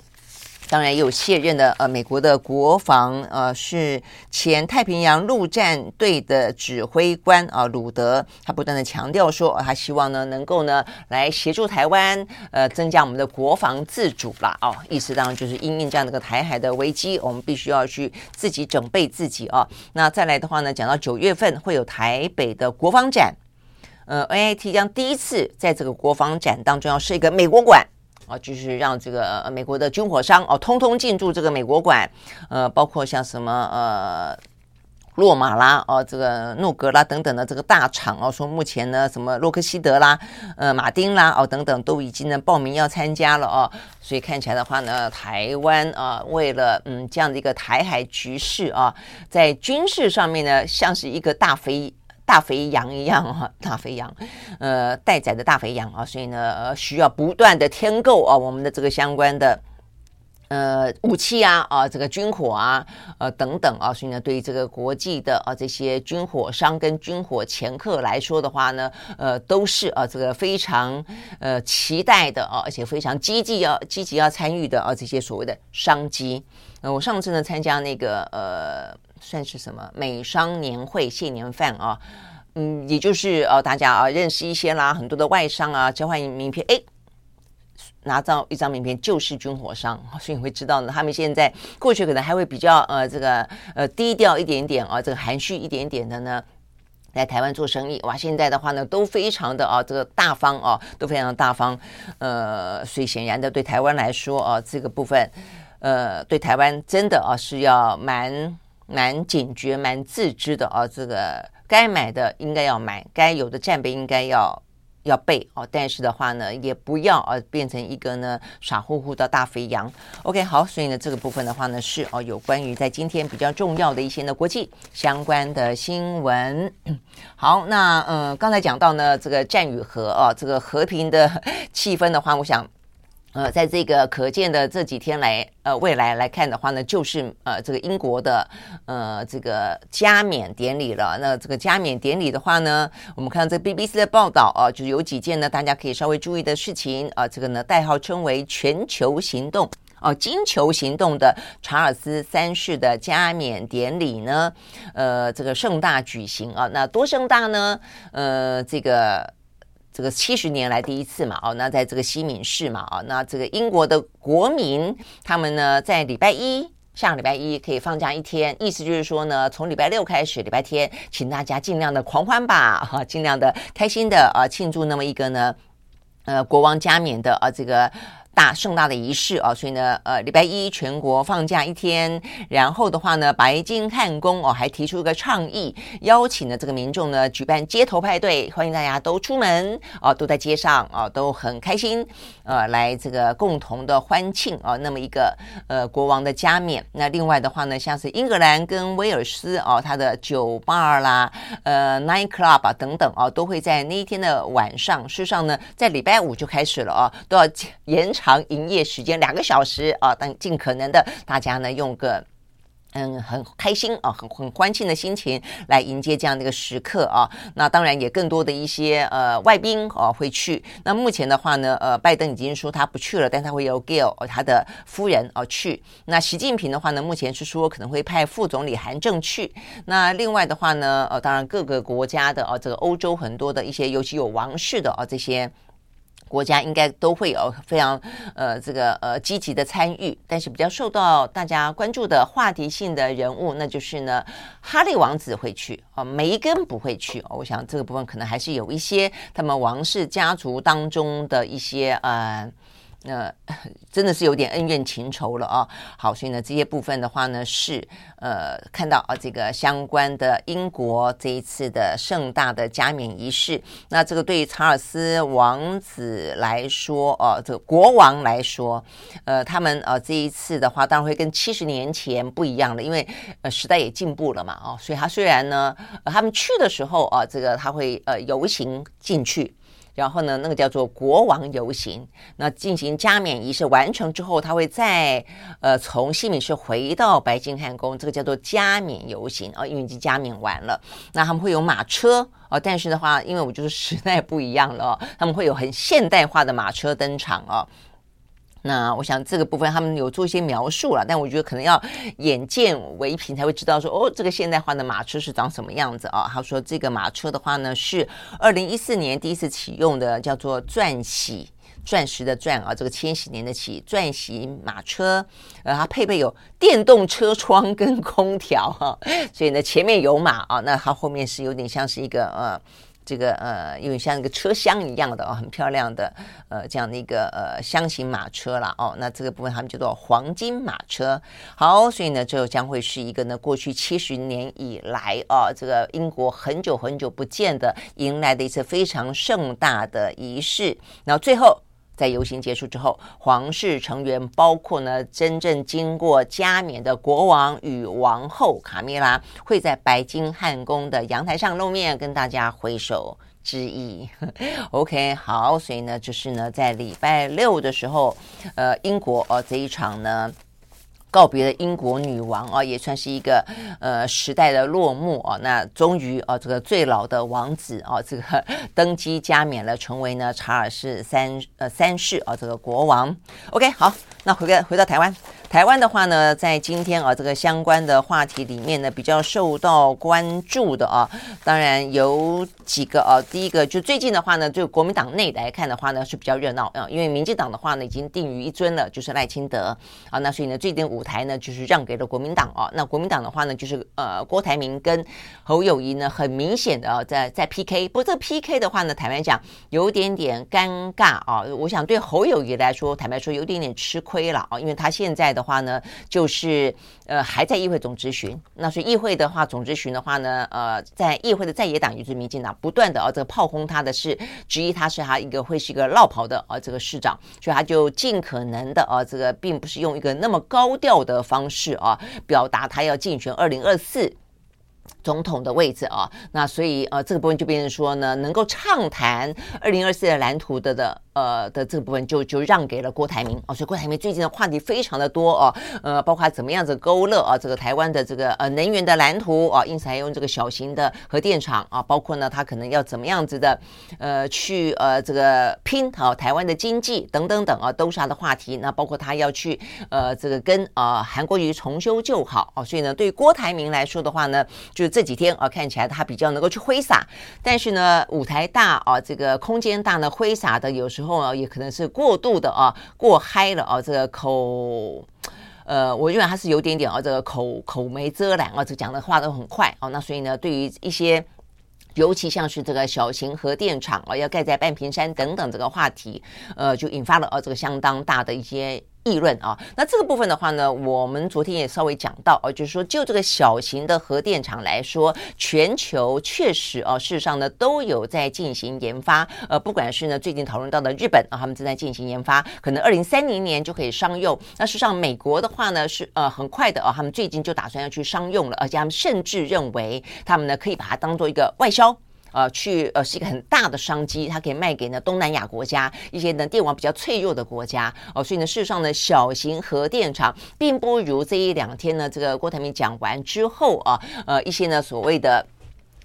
当然也有卸任的，呃，美国的国防，呃，是前太平洋陆战队的指挥官啊，鲁德，他不断的强调说，他希望呢，能够呢，来协助台湾，呃，增加我们的国防自主啦，哦，意思当然就是因应这样的个台海的危机，我们必须要去自己整备自己啊。那再来的话呢，讲到九月份会有台北的国防展，呃，NIT 将第一次在这个国防展当中要设一个美国馆。啊，就是让这个美国的军火商哦，通通进驻这个美国馆，呃，包括像什么呃，洛马啦，哦，这个诺格拉等等的这个大厂哦，说目前呢，什么洛克希德啦，呃，马丁啦，哦，等等都已经呢报名要参加了哦，所以看起来的话呢，台湾啊，为了嗯这样的一个台海局势啊，在军事上面呢，像是一个大肥。大肥羊一样哈，[LAUGHS] 大肥羊，呃，待宰的大肥羊啊，所以呢，呃，需要不断的添购啊，我们的这个相关的呃武器啊，啊，这个军火啊，呃等等啊，所以呢，对于这个国际的啊这些军火商跟军火掮客来说的话呢，呃，都是啊这个非常呃期待的啊，而且非常积极要积极要参与的啊这些所谓的商机。呃，我上次呢参加那个呃。算是什么？美商年会谢年饭啊，嗯，也就是呃、大家啊认识一些啦，很多的外商啊交换名片，哎，拿到一张名片就是军火商，[LAUGHS] 所以你会知道呢，他们现在过去可能还会比较呃这个呃低调一点点啊，这个含蓄一点点的呢，来台湾做生意。哇，现在的话呢都非常的啊这个大方啊，都非常的大方，呃，所以显然的对台湾来说啊，这个部分呃对台湾真的啊是要蛮。蛮警觉、蛮自知的啊，这个该买的应该要买，该有的战备应该要要备哦，但是的话呢，也不要呃变成一个呢傻乎乎的大肥羊。OK，好，所以呢这个部分的话呢是哦有关于在今天比较重要的一些呢国际相关的新闻。[COUGHS] 好，那嗯刚才讲到呢这个战与和啊，这个和平的 [LAUGHS] 气氛的话，我想。呃，在这个可见的这几天来，呃，未来来看的话呢，就是呃，这个英国的呃这个加冕典礼了。那这个加冕典礼的话呢，我们看到这 BBC 的报道啊，就是有几件呢，大家可以稍微注意的事情啊。这个呢，代号称为“全球行动”哦，“金球行动”的查尔斯三世的加冕典礼呢，呃，这个盛大举行啊。那多盛大呢？呃，这个。这个七十年来第一次嘛，哦，那在这个西敏市嘛，哦，那这个英国的国民他们呢，在礼拜一下礼拜一可以放假一天，意思就是说呢，从礼拜六开始，礼拜天，请大家尽量的狂欢吧，哈，[LAUGHS] 尽量的开心的啊，庆祝那么一个呢，呃，国王加冕的啊，这个。大盛大的仪式啊，所以呢，呃，礼拜一全国放假一天，然后的话呢，白金汉宫哦还提出一个倡议，邀请了这个民众呢举办街头派对，欢迎大家都出门哦，都在街上哦，都很开心，呃，来这个共同的欢庆哦，那么一个呃国王的加冕。那另外的话呢，像是英格兰跟威尔斯哦，他的酒吧啦，呃，night club 啊等等哦，都会在那一天的晚上，事实上呢，在礼拜五就开始了哦，都要延长。长营业时间两个小时啊，但尽可能的大家呢用个嗯很开心啊，很很欢庆的心情来迎接这样的一个时刻啊。那当然也更多的一些呃外宾啊会去。那目前的话呢，呃，拜登已经说他不去了，但他会有 Gail 他的夫人啊去。那习近平的话呢，目前是说可能会派副总理韩正去。那另外的话呢，呃，当然各个国家的啊，这个欧洲很多的一些，尤其有王室的啊这些。国家应该都会有非常呃这个呃积极的参与，但是比较受到大家关注的话题性的人物，那就是呢哈利王子会去啊，梅根不会去。我想这个部分可能还是有一些他们王室家族当中的一些呃。那、真的是有点恩怨情仇了啊！好，所以呢，这些部分的话呢，是呃看到啊，这个相关的英国这一次的盛大的加冕仪式，那这个对于查尔斯王子来说，哦、这个国王来说，呃，他们呃这一次的话，当然会跟七十年前不一样了，因为呃时代也进步了嘛，哦、所以他虽然呢，他们去的时候啊，这个他会呃游行进去。然后呢，那个叫做国王游行，那进行加冕仪式完成之后，他会再呃从西敏寺回到白金汉宫，这个叫做加冕游行啊，因为已经加冕完了。那他们会有马车啊，但是的话，因为我就是时代不一样了，他们会有很现代化的马车登场啊。那我想这个部分他们有做一些描述了，但我觉得可能要眼见为凭才会知道说哦，这个现代化的马车是长什么样子啊？他说这个马车的话呢是二零一四年第一次启用的，叫做钻禧钻石的钻啊，这个千禧年的禧钻禧马车，呃，它配备有电动车窗跟空调哈，所以呢前面有马啊，那它后面是有点像是一个呃。这个呃，因为像一个车厢一样的哦，很漂亮的呃，这样的一个呃箱型马车啦。哦。那这个部分他们叫做黄金马车。好，所以呢，这将会是一个呢，过去七十年以来啊，这个英国很久很久不见的迎来的一次非常盛大的仪式。然后最后。在游行结束之后，皇室成员包括呢真正经过加冕的国王与王后卡米拉，会在白金汉宫的阳台上露面，跟大家挥手致意。[LAUGHS] OK，好，所以呢，就是呢，在礼拜六的时候，呃，英国哦这一场呢。告别了英国女王啊，也算是一个呃时代的落幕啊。那终于啊，这个最老的王子啊，这个登基加冕了，成为呢查尔斯三呃三世啊这个国王。OK，好，那回个回到台湾。台湾的话呢，在今天啊，这个相关的话题里面呢，比较受到关注的啊，当然有几个啊。第一个就最近的话呢，就国民党内来看的话呢，是比较热闹啊，因为民进党的话呢，已经定于一尊了，就是赖清德啊。那所以呢，这点舞台呢，就是让给了国民党啊。那国民党的话呢，就是呃，郭台铭跟侯友谊呢，很明显的啊，在在 PK。不过这 PK 的话呢，坦白讲有点点尴尬啊。我想对侯友谊来说，坦白说有点点吃亏了啊，因为他现在的。话呢，就是呃还在议会总质询。那所以议会的话总质询的话呢，呃，在议会的在野党也就是民进党不断的啊这个炮轰他的是质疑他是他一个会是一个落跑的啊这个市长，所以他就尽可能的啊这个并不是用一个那么高调的方式啊表达他要竞选二零二四。总统的位置啊，那所以呃，这个部分就变成说呢，能够畅谈二零二四的蓝图的的呃的这个部分就就让给了郭台铭哦，所以郭台铭最近的话题非常的多哦，呃，包括怎么样子勾勒啊，这个台湾的这个呃能源的蓝图啊，因此还用这个小型的核电厂啊，包括呢，他可能要怎么样子的呃去呃这个拼好、啊、台湾的经济等等等啊，都是他的话题。那包括他要去呃这个跟啊韩国瑜重修旧好啊，所以呢，对郭台铭来说的话呢。就这几天啊，看起来他比较能够去挥洒，但是呢，舞台大啊，这个空间大呢，挥洒的有时候啊，也可能是过度的啊，过嗨了啊，这个口，呃，我认为他是有点点啊，这个口口没遮拦啊，这讲的话都很快啊，那所以呢，对于一些，尤其像是这个小型核电厂啊，要盖在半屏山等等这个话题，呃，就引发了啊，这个相当大的一些。议论啊，那这个部分的话呢，我们昨天也稍微讲到啊，就是说就这个小型的核电厂来说，全球确实啊，事实上呢都有在进行研发，呃，不管是呢最近讨论到的日本啊，他们正在进行研发，可能二零三零年就可以商用。那事实上美国的话呢是呃很快的啊，他们最近就打算要去商用了，而且他们甚至认为他们呢可以把它当做一个外销。呃，去呃是一个很大的商机，它可以卖给呢东南亚国家一些呢电网比较脆弱的国家哦，所以呢事实上呢小型核电厂并不如这一两天呢这个郭台铭讲完之后啊，呃一些呢所谓的。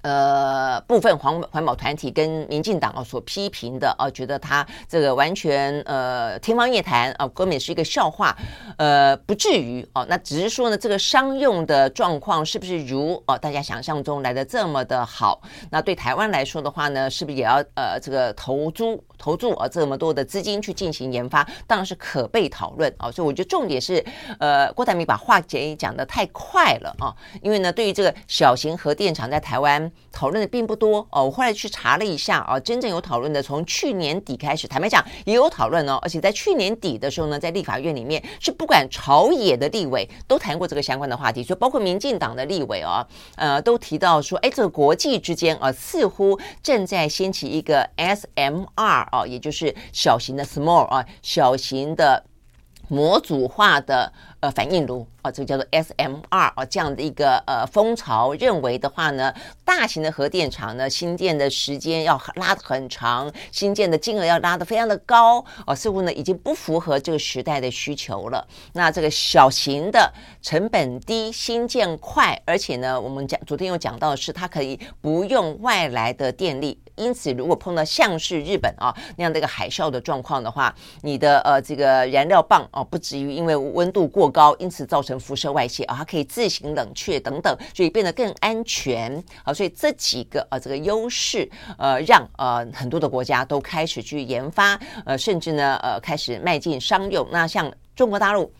呃，部分环环保团体跟民进党啊所批评的啊，觉得他这个完全呃天方夜谭啊，根本是一个笑话，呃，不至于哦、那只是说呢，这个商用的状况是不是如哦、大家想象中来的这么的好？那对台湾来说的话呢，是不是也要呃这个投资投注啊这么多的资金去进行研发？当然是可被讨论啊。所以我觉得重点是呃郭台铭把话讲得太快了啊，因为呢，对于这个小型核电厂在台湾。讨论的并不多哦，我后来去查了一下啊，真正有讨论的从去年底开始，坦白讲也有讨论哦，而且在去年底的时候呢，在立法院里面是不管朝野的立委都谈过这个相关的话题，所以包括民进党的立委啊，呃，都提到说，哎，这个国际之间啊，似乎正在掀起一个 SMR 啊，也就是小型的 small 啊，小型的模组化的。呃，反应炉啊，这个叫做 SMR 啊，这样的一个呃风潮，认为的话呢，大型的核电厂呢，新建的时间要拉得很长，新建的金额要拉得非常的高啊，似乎呢已经不符合这个时代的需求了。那这个小型的成本低，新建快，而且呢，我们讲昨天有讲到的是它可以不用外来的电力，因此如果碰到像是日本啊那样的一个海啸的状况的话，你的呃这个燃料棒啊不至于因为温度过高，因此造成辐射外泄啊，它可以自行冷却等等，所以变得更安全啊。所以这几个啊，这个优势呃，让呃很多的国家都开始去研发，呃，甚至呢呃开始迈进商用。那像中国大陆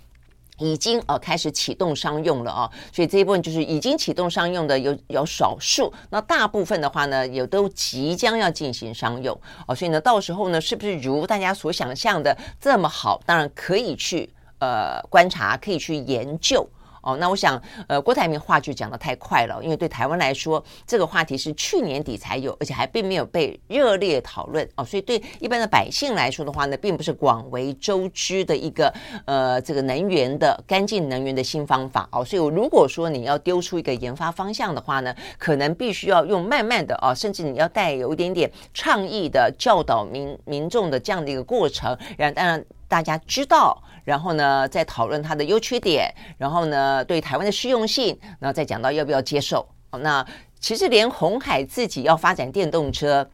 已经呃开始启动商用了哦，所以这一部分就是已经启动商用的有有少数，那大部分的话呢，也都即将要进行商用哦。所以呢，到时候呢，是不是如大家所想象的这么好？当然可以去。呃，观察可以去研究哦。那我想，呃，郭台铭话就讲得太快了，因为对台湾来说，这个话题是去年底才有，而且还并没有被热烈讨论哦。所以对一般的百姓来说的话呢，并不是广为周知的一个呃这个能源的干净能源的新方法哦。所以如果说你要丢出一个研发方向的话呢，可能必须要用慢慢的哦，甚至你要带有一点点倡议的教导民民众的这样的一个过程，让当然大家知道。然后呢，再讨论它的优缺点，然后呢，对台湾的适用性，然后再讲到要不要接受。那其实连红海自己要发展电动车。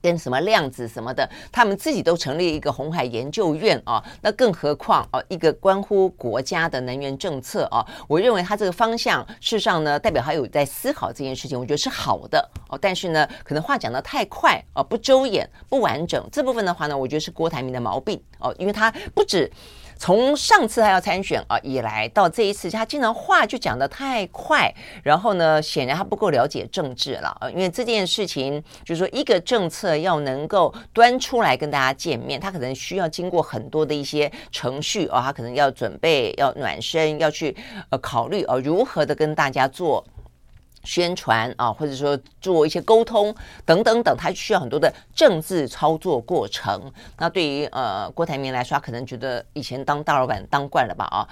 跟什么量子什么的，他们自己都成立一个红海研究院啊，那更何况啊，一个关乎国家的能源政策啊，我认为他这个方向事实上呢，代表还有在思考这件事情，我觉得是好的哦。但是呢，可能话讲得太快啊，不周延、不完整，这部分的话呢，我觉得是郭台铭的毛病哦，因为他不止从上次他要参选啊以来，到这一次，他经常话就讲得太快，然后呢，显然他不够了解政治了啊。因为这件事情，就是说一个政策要能够端出来跟大家见面，他可能需要经过很多的一些程序啊，他可能要准备、要暖身、要去呃考虑啊，如何的跟大家做。宣传啊，或者说做一些沟通等等等，他需要很多的政治操作过程。那对于呃郭台铭来说，他可能觉得以前当大老板当惯了吧啊。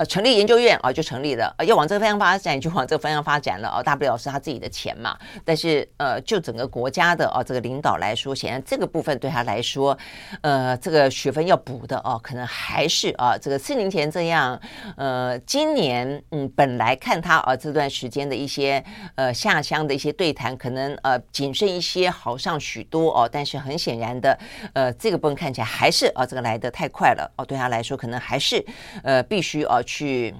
呃，成立研究院啊，就成立了。呃，要往这个方向发展，就往这个方向发展了啊。大不了是他自己的钱嘛。但是，呃，就整个国家的啊这个领导来说，显然这个部分对他来说，呃，这个学分要补的哦，可能还是啊这个四年前这样。呃，今年嗯，本来看他啊这段时间的一些呃下乡的一些对谈，可能呃谨慎一些，好上许多哦。但是很显然的，呃，这个部分看起来还是啊这个来得太快了哦。对他来说，可能还是呃必须啊。去，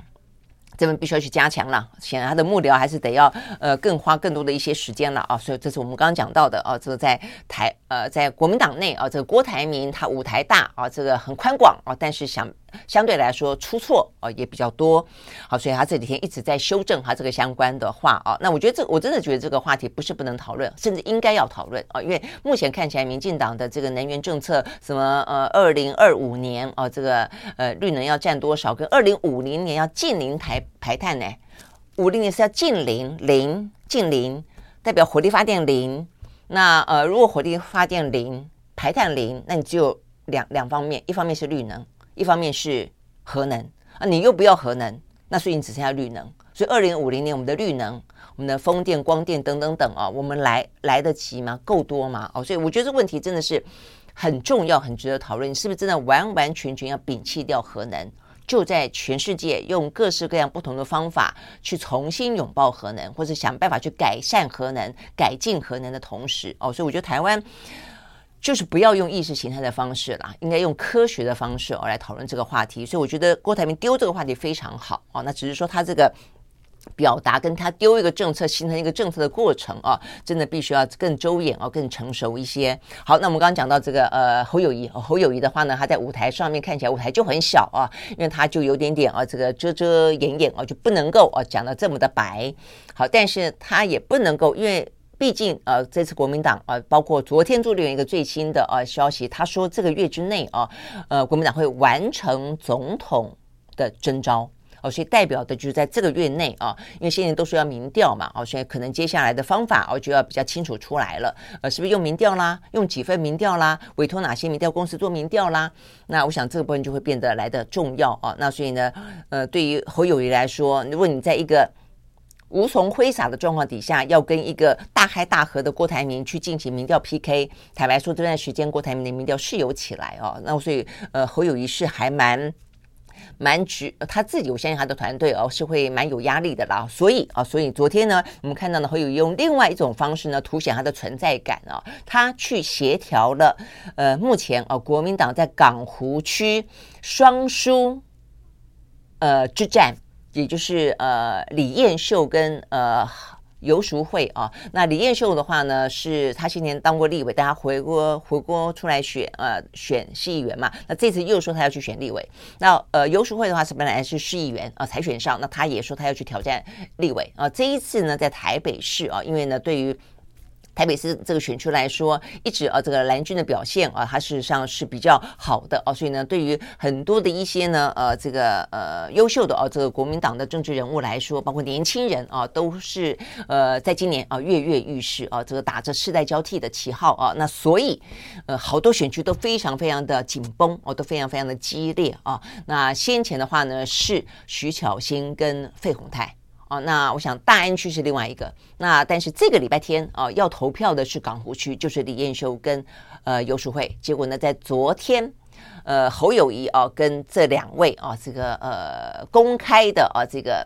这边必须要去加强了。显然，他的幕僚还是得要呃更花更多的一些时间了啊。所以，这是我们刚刚讲到的啊。这个在台呃在国民党内啊，这个郭台铭他舞台大啊，这个很宽广啊，但是想。相对来说出错啊也比较多，好，所以他这几天一直在修正他这个相关的话啊。那我觉得这我真的觉得这个话题不是不能讨论，甚至应该要讨论啊。因为目前看起来，民进党的这个能源政策，什么呃，二零二五年啊，这个呃绿能要占多少，跟二零五零年要近零排排碳呢？五零年是要近零零近零，代表火力发电零。那呃，如果火力发电零排碳零，那你只有两两方面，一方面是绿能。一方面是核能啊，你又不要核能，那所以你只剩下绿能。所以二零五零年我们的绿能、我们的风电、光电等等等啊，我们来来得及吗？够多吗？哦，所以我觉得这问题真的是很重要、很值得讨论。你是不是真的完完全全要摒弃掉核能？就在全世界用各式各样不同的方法去重新拥抱核能，或者想办法去改善核能、改进核能的同时，哦，所以我觉得台湾。就是不要用意识形态的方式啦，应该用科学的方式哦来讨论这个话题。所以我觉得郭台铭丢这个话题非常好哦，那只是说他这个表达跟他丢一个政策形成一个政策的过程啊，真的必须要更周延哦，更成熟一些。好，那我们刚刚讲到这个呃侯友谊，侯友谊的话呢，他在舞台上面看起来舞台就很小啊，因为他就有点点啊这个遮遮掩掩啊，就不能够啊讲得这么的白。好，但是他也不能够因为。毕竟，呃，这次国民党啊、呃，包括昨天朱立伦一个最新的呃消息，他说这个月之内啊，呃，国民党会完成总统的征召哦、所以代表的就是在这个月内啊，因为现在都说要民调嘛，哦、所以可能接下来的方法哦、就要比较清楚出来了，呃，是不是用民调啦，用几份民调啦，委托哪些民调公司做民调啦？那我想这个部分就会变得来得重要啊。那所以呢，呃，对于侯友谊来说，如果你在一个无从挥洒的状况底下，要跟一个大开大合的郭台铭去进行民调 PK。坦白说，这段时间郭台铭的民调是有起来哦。那所以，呃，侯友谊是还蛮蛮局，他自己我相信他的团队哦是会蛮有压力的啦。所以啊，所以昨天呢，我们看到呢，侯友用另外一种方式呢，凸显他的存在感啊。他去协调了，呃，目前啊，国民党在港湖区双输，呃，之战。也就是呃李彦秀跟呃游淑慧啊，那李彦秀的话呢，是他先前当过立委，但他回国回国出来选呃选市议员嘛，那这次又说他要去选立委。那呃游淑慧的话是本来是市议员啊、才选上，那他也说他要去挑战立委啊。这一次呢，在台北市啊，因为呢对于。台北市这个选区来说，一直啊，这个蓝军的表现啊，它事实上是比较好的哦，所以呢，对于很多的一些呢，呃，这个呃优秀的啊，这个国民党的政治人物来说，包括年轻人啊，都是呃，在今年啊跃跃欲试啊，这个打着世代交替的旗号啊，那所以呃，好多选区都非常非常的紧绷哦，都非常非常的激烈啊。那先前的话呢，是徐巧芯跟费鸿泰。哦，那我想大安区是另外一个，那但是这个礼拜天啊，要投票的是港湖区，就是李彦秀跟呃游淑慧。结果呢，在昨天，呃侯友谊啊跟这两位啊这个呃公开的啊这个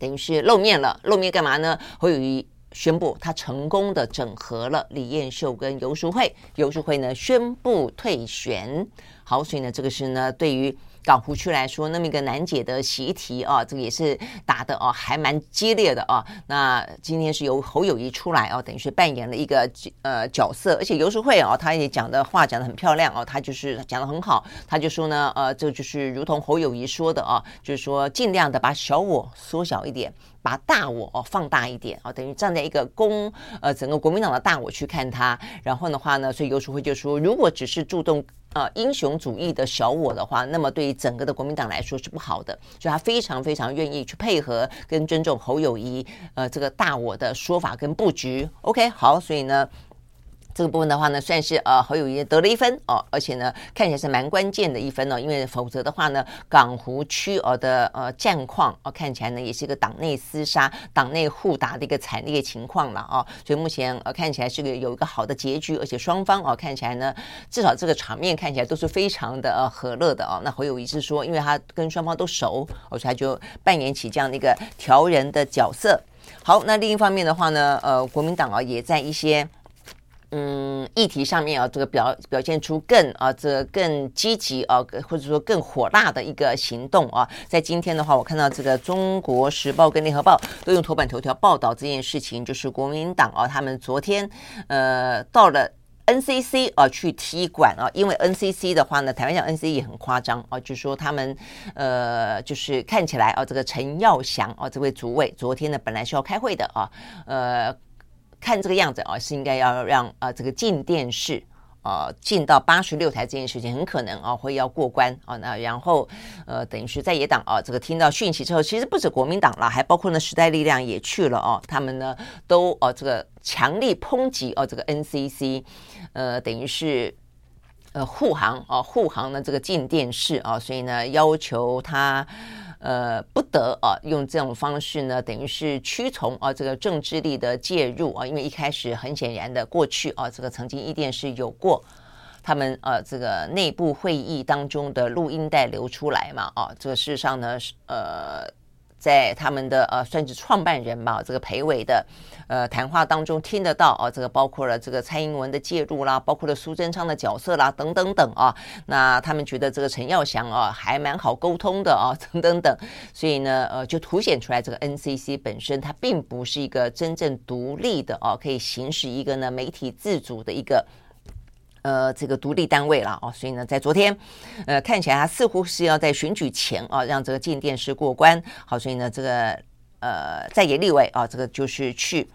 等于是露面了，露面干嘛呢？侯友谊宣布他成功的整合了李彦秀跟游淑慧，游淑慧呢宣布退选。好，所以呢这个是呢对于港湖区来说，那么一个难解的习题啊，这个也是打的哦，还蛮激烈的啊。那今天是由侯友谊出来哦，等于是扮演了一个呃角色，而且游淑慧哦，他也讲的话讲的很漂亮哦，他就是讲的很好，他就说呢，呃，这就是如同侯友谊说的啊，就是说尽量的把小我缩小一点。把大我哦放大一点啊，等于站在一个公呃整个国民党的大我去看他，然后的话呢，所以游淑慧就说，如果只是注重呃英雄主义的小我的话，那么对于整个的国民党来说是不好的，所以他非常非常愿意去配合跟尊重侯友谊呃这个大我的说法跟布局。OK，好，所以呢。这个部分的话呢，算是呃侯友谊得了一分哦，而且呢看起来是蛮关键的一分哦，因为否则的话呢，港湖区哦的呃战况哦看起来呢也是一个党内厮杀、党内互打的一个惨烈情况了哦，所以目前呃看起来是个有一个好的结局，而且双方哦看起来呢至少这个场面看起来都是非常的呃和乐的哦。那侯友谊是说，因为他跟双方都熟，所以他就扮演起这样的一个调人的角色。好，那另一方面的话呢，呃国民党啊也在一些。嗯，议题上面啊，这个表表现出更啊，这更积极啊，或者说更火辣的一个行动啊。在今天的话，我看到这个《中国时报》跟《联合报》都用头版头条报道这件事情，就是国民党啊，他们昨天呃到了 NCC 啊去踢馆啊，因为 NCC 的话呢，台湾讲 NCC 也很夸张啊，就是说他们呃就是看起来啊，这个陈耀祥啊这位主委昨天呢本来是要开会的啊，呃。看这个样子啊，是应该要让啊这个进电视啊进到八十六台这件事情很可能啊会要过关啊。那然后呃等于是在野党啊这个听到讯息之后，其实不止国民党了，还包括呢时代力量也去了哦。他们呢都哦这个强力抨击哦这个 NCC，呃等于是呃护航啊护航的这个进电视啊，所以呢要求他。呃，不得啊，用这种方式呢，等于是屈从啊，这个政治力的介入啊，因为一开始很显然的，过去啊，这个曾经一电是有过他们呃这个内部会议当中的录音带流出来嘛，啊，这个事实上呢是呃。在他们的呃，算是创办人吧，这个裴伟的呃谈话当中听得到啊，这个包括了这个蔡英文的介入啦，包括了苏贞昌的角色啦，等等等啊。那他们觉得这个陈耀祥啊还蛮好沟通的啊，等等等。所以呢，呃，就凸显出来这个 NCC 本身它并不是一个真正独立的啊，可以行使一个呢媒体自主的一个。呃，这个独立单位了哦，所以呢，在昨天，呃，看起来他似乎是要在选举前啊，让这个进电视过关。好，所以呢，这个呃，在野立委啊，这个就是去。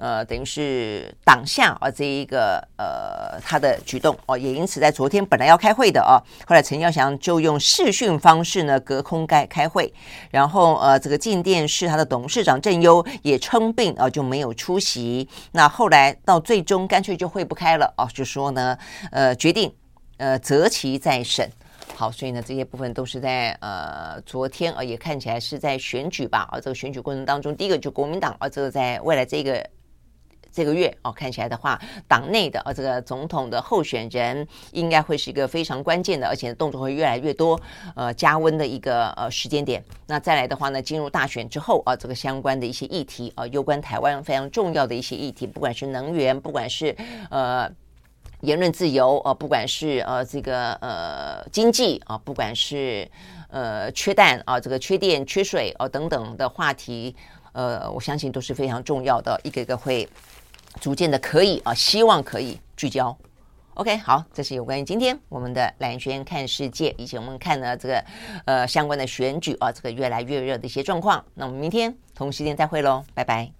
呃，等于是挡下啊这一个呃他的举动哦，也因此在昨天本来要开会的啊，后来陈耀祥就用视讯方式呢隔空开开会，然后呃这个进电视他的董事长郑优也称病啊就没有出席，那后来到最终干脆就会不开了啊，就说呢呃决定呃择期再审，好，所以呢这些部分都是在呃昨天啊也看起来是在选举吧啊这个选举过程当中，第一个就国民党啊这个在未来这个。这个月哦，看起来的话，党内的呃这个总统的候选人应该会是一个非常关键的，而且动作会越来越多，呃，加温的一个呃时间点。那再来的话呢，进入大选之后啊，这个相关的一些议题啊，攸关台湾非常重要的一些议题，不管是能源，不管是呃言论自由啊，不管是呃这个呃经济啊，不管是呃缺蛋啊，这个缺电、缺水啊等等的话题，呃，我相信都是非常重要的，一个一个会。逐渐的可以啊，希望可以聚焦。OK，好，这是有关于今天我们的蓝轩看世界，以及我们看了这个呃相关的选举啊，这个越来越热的一些状况。那我们明天同时间再会喽，拜拜。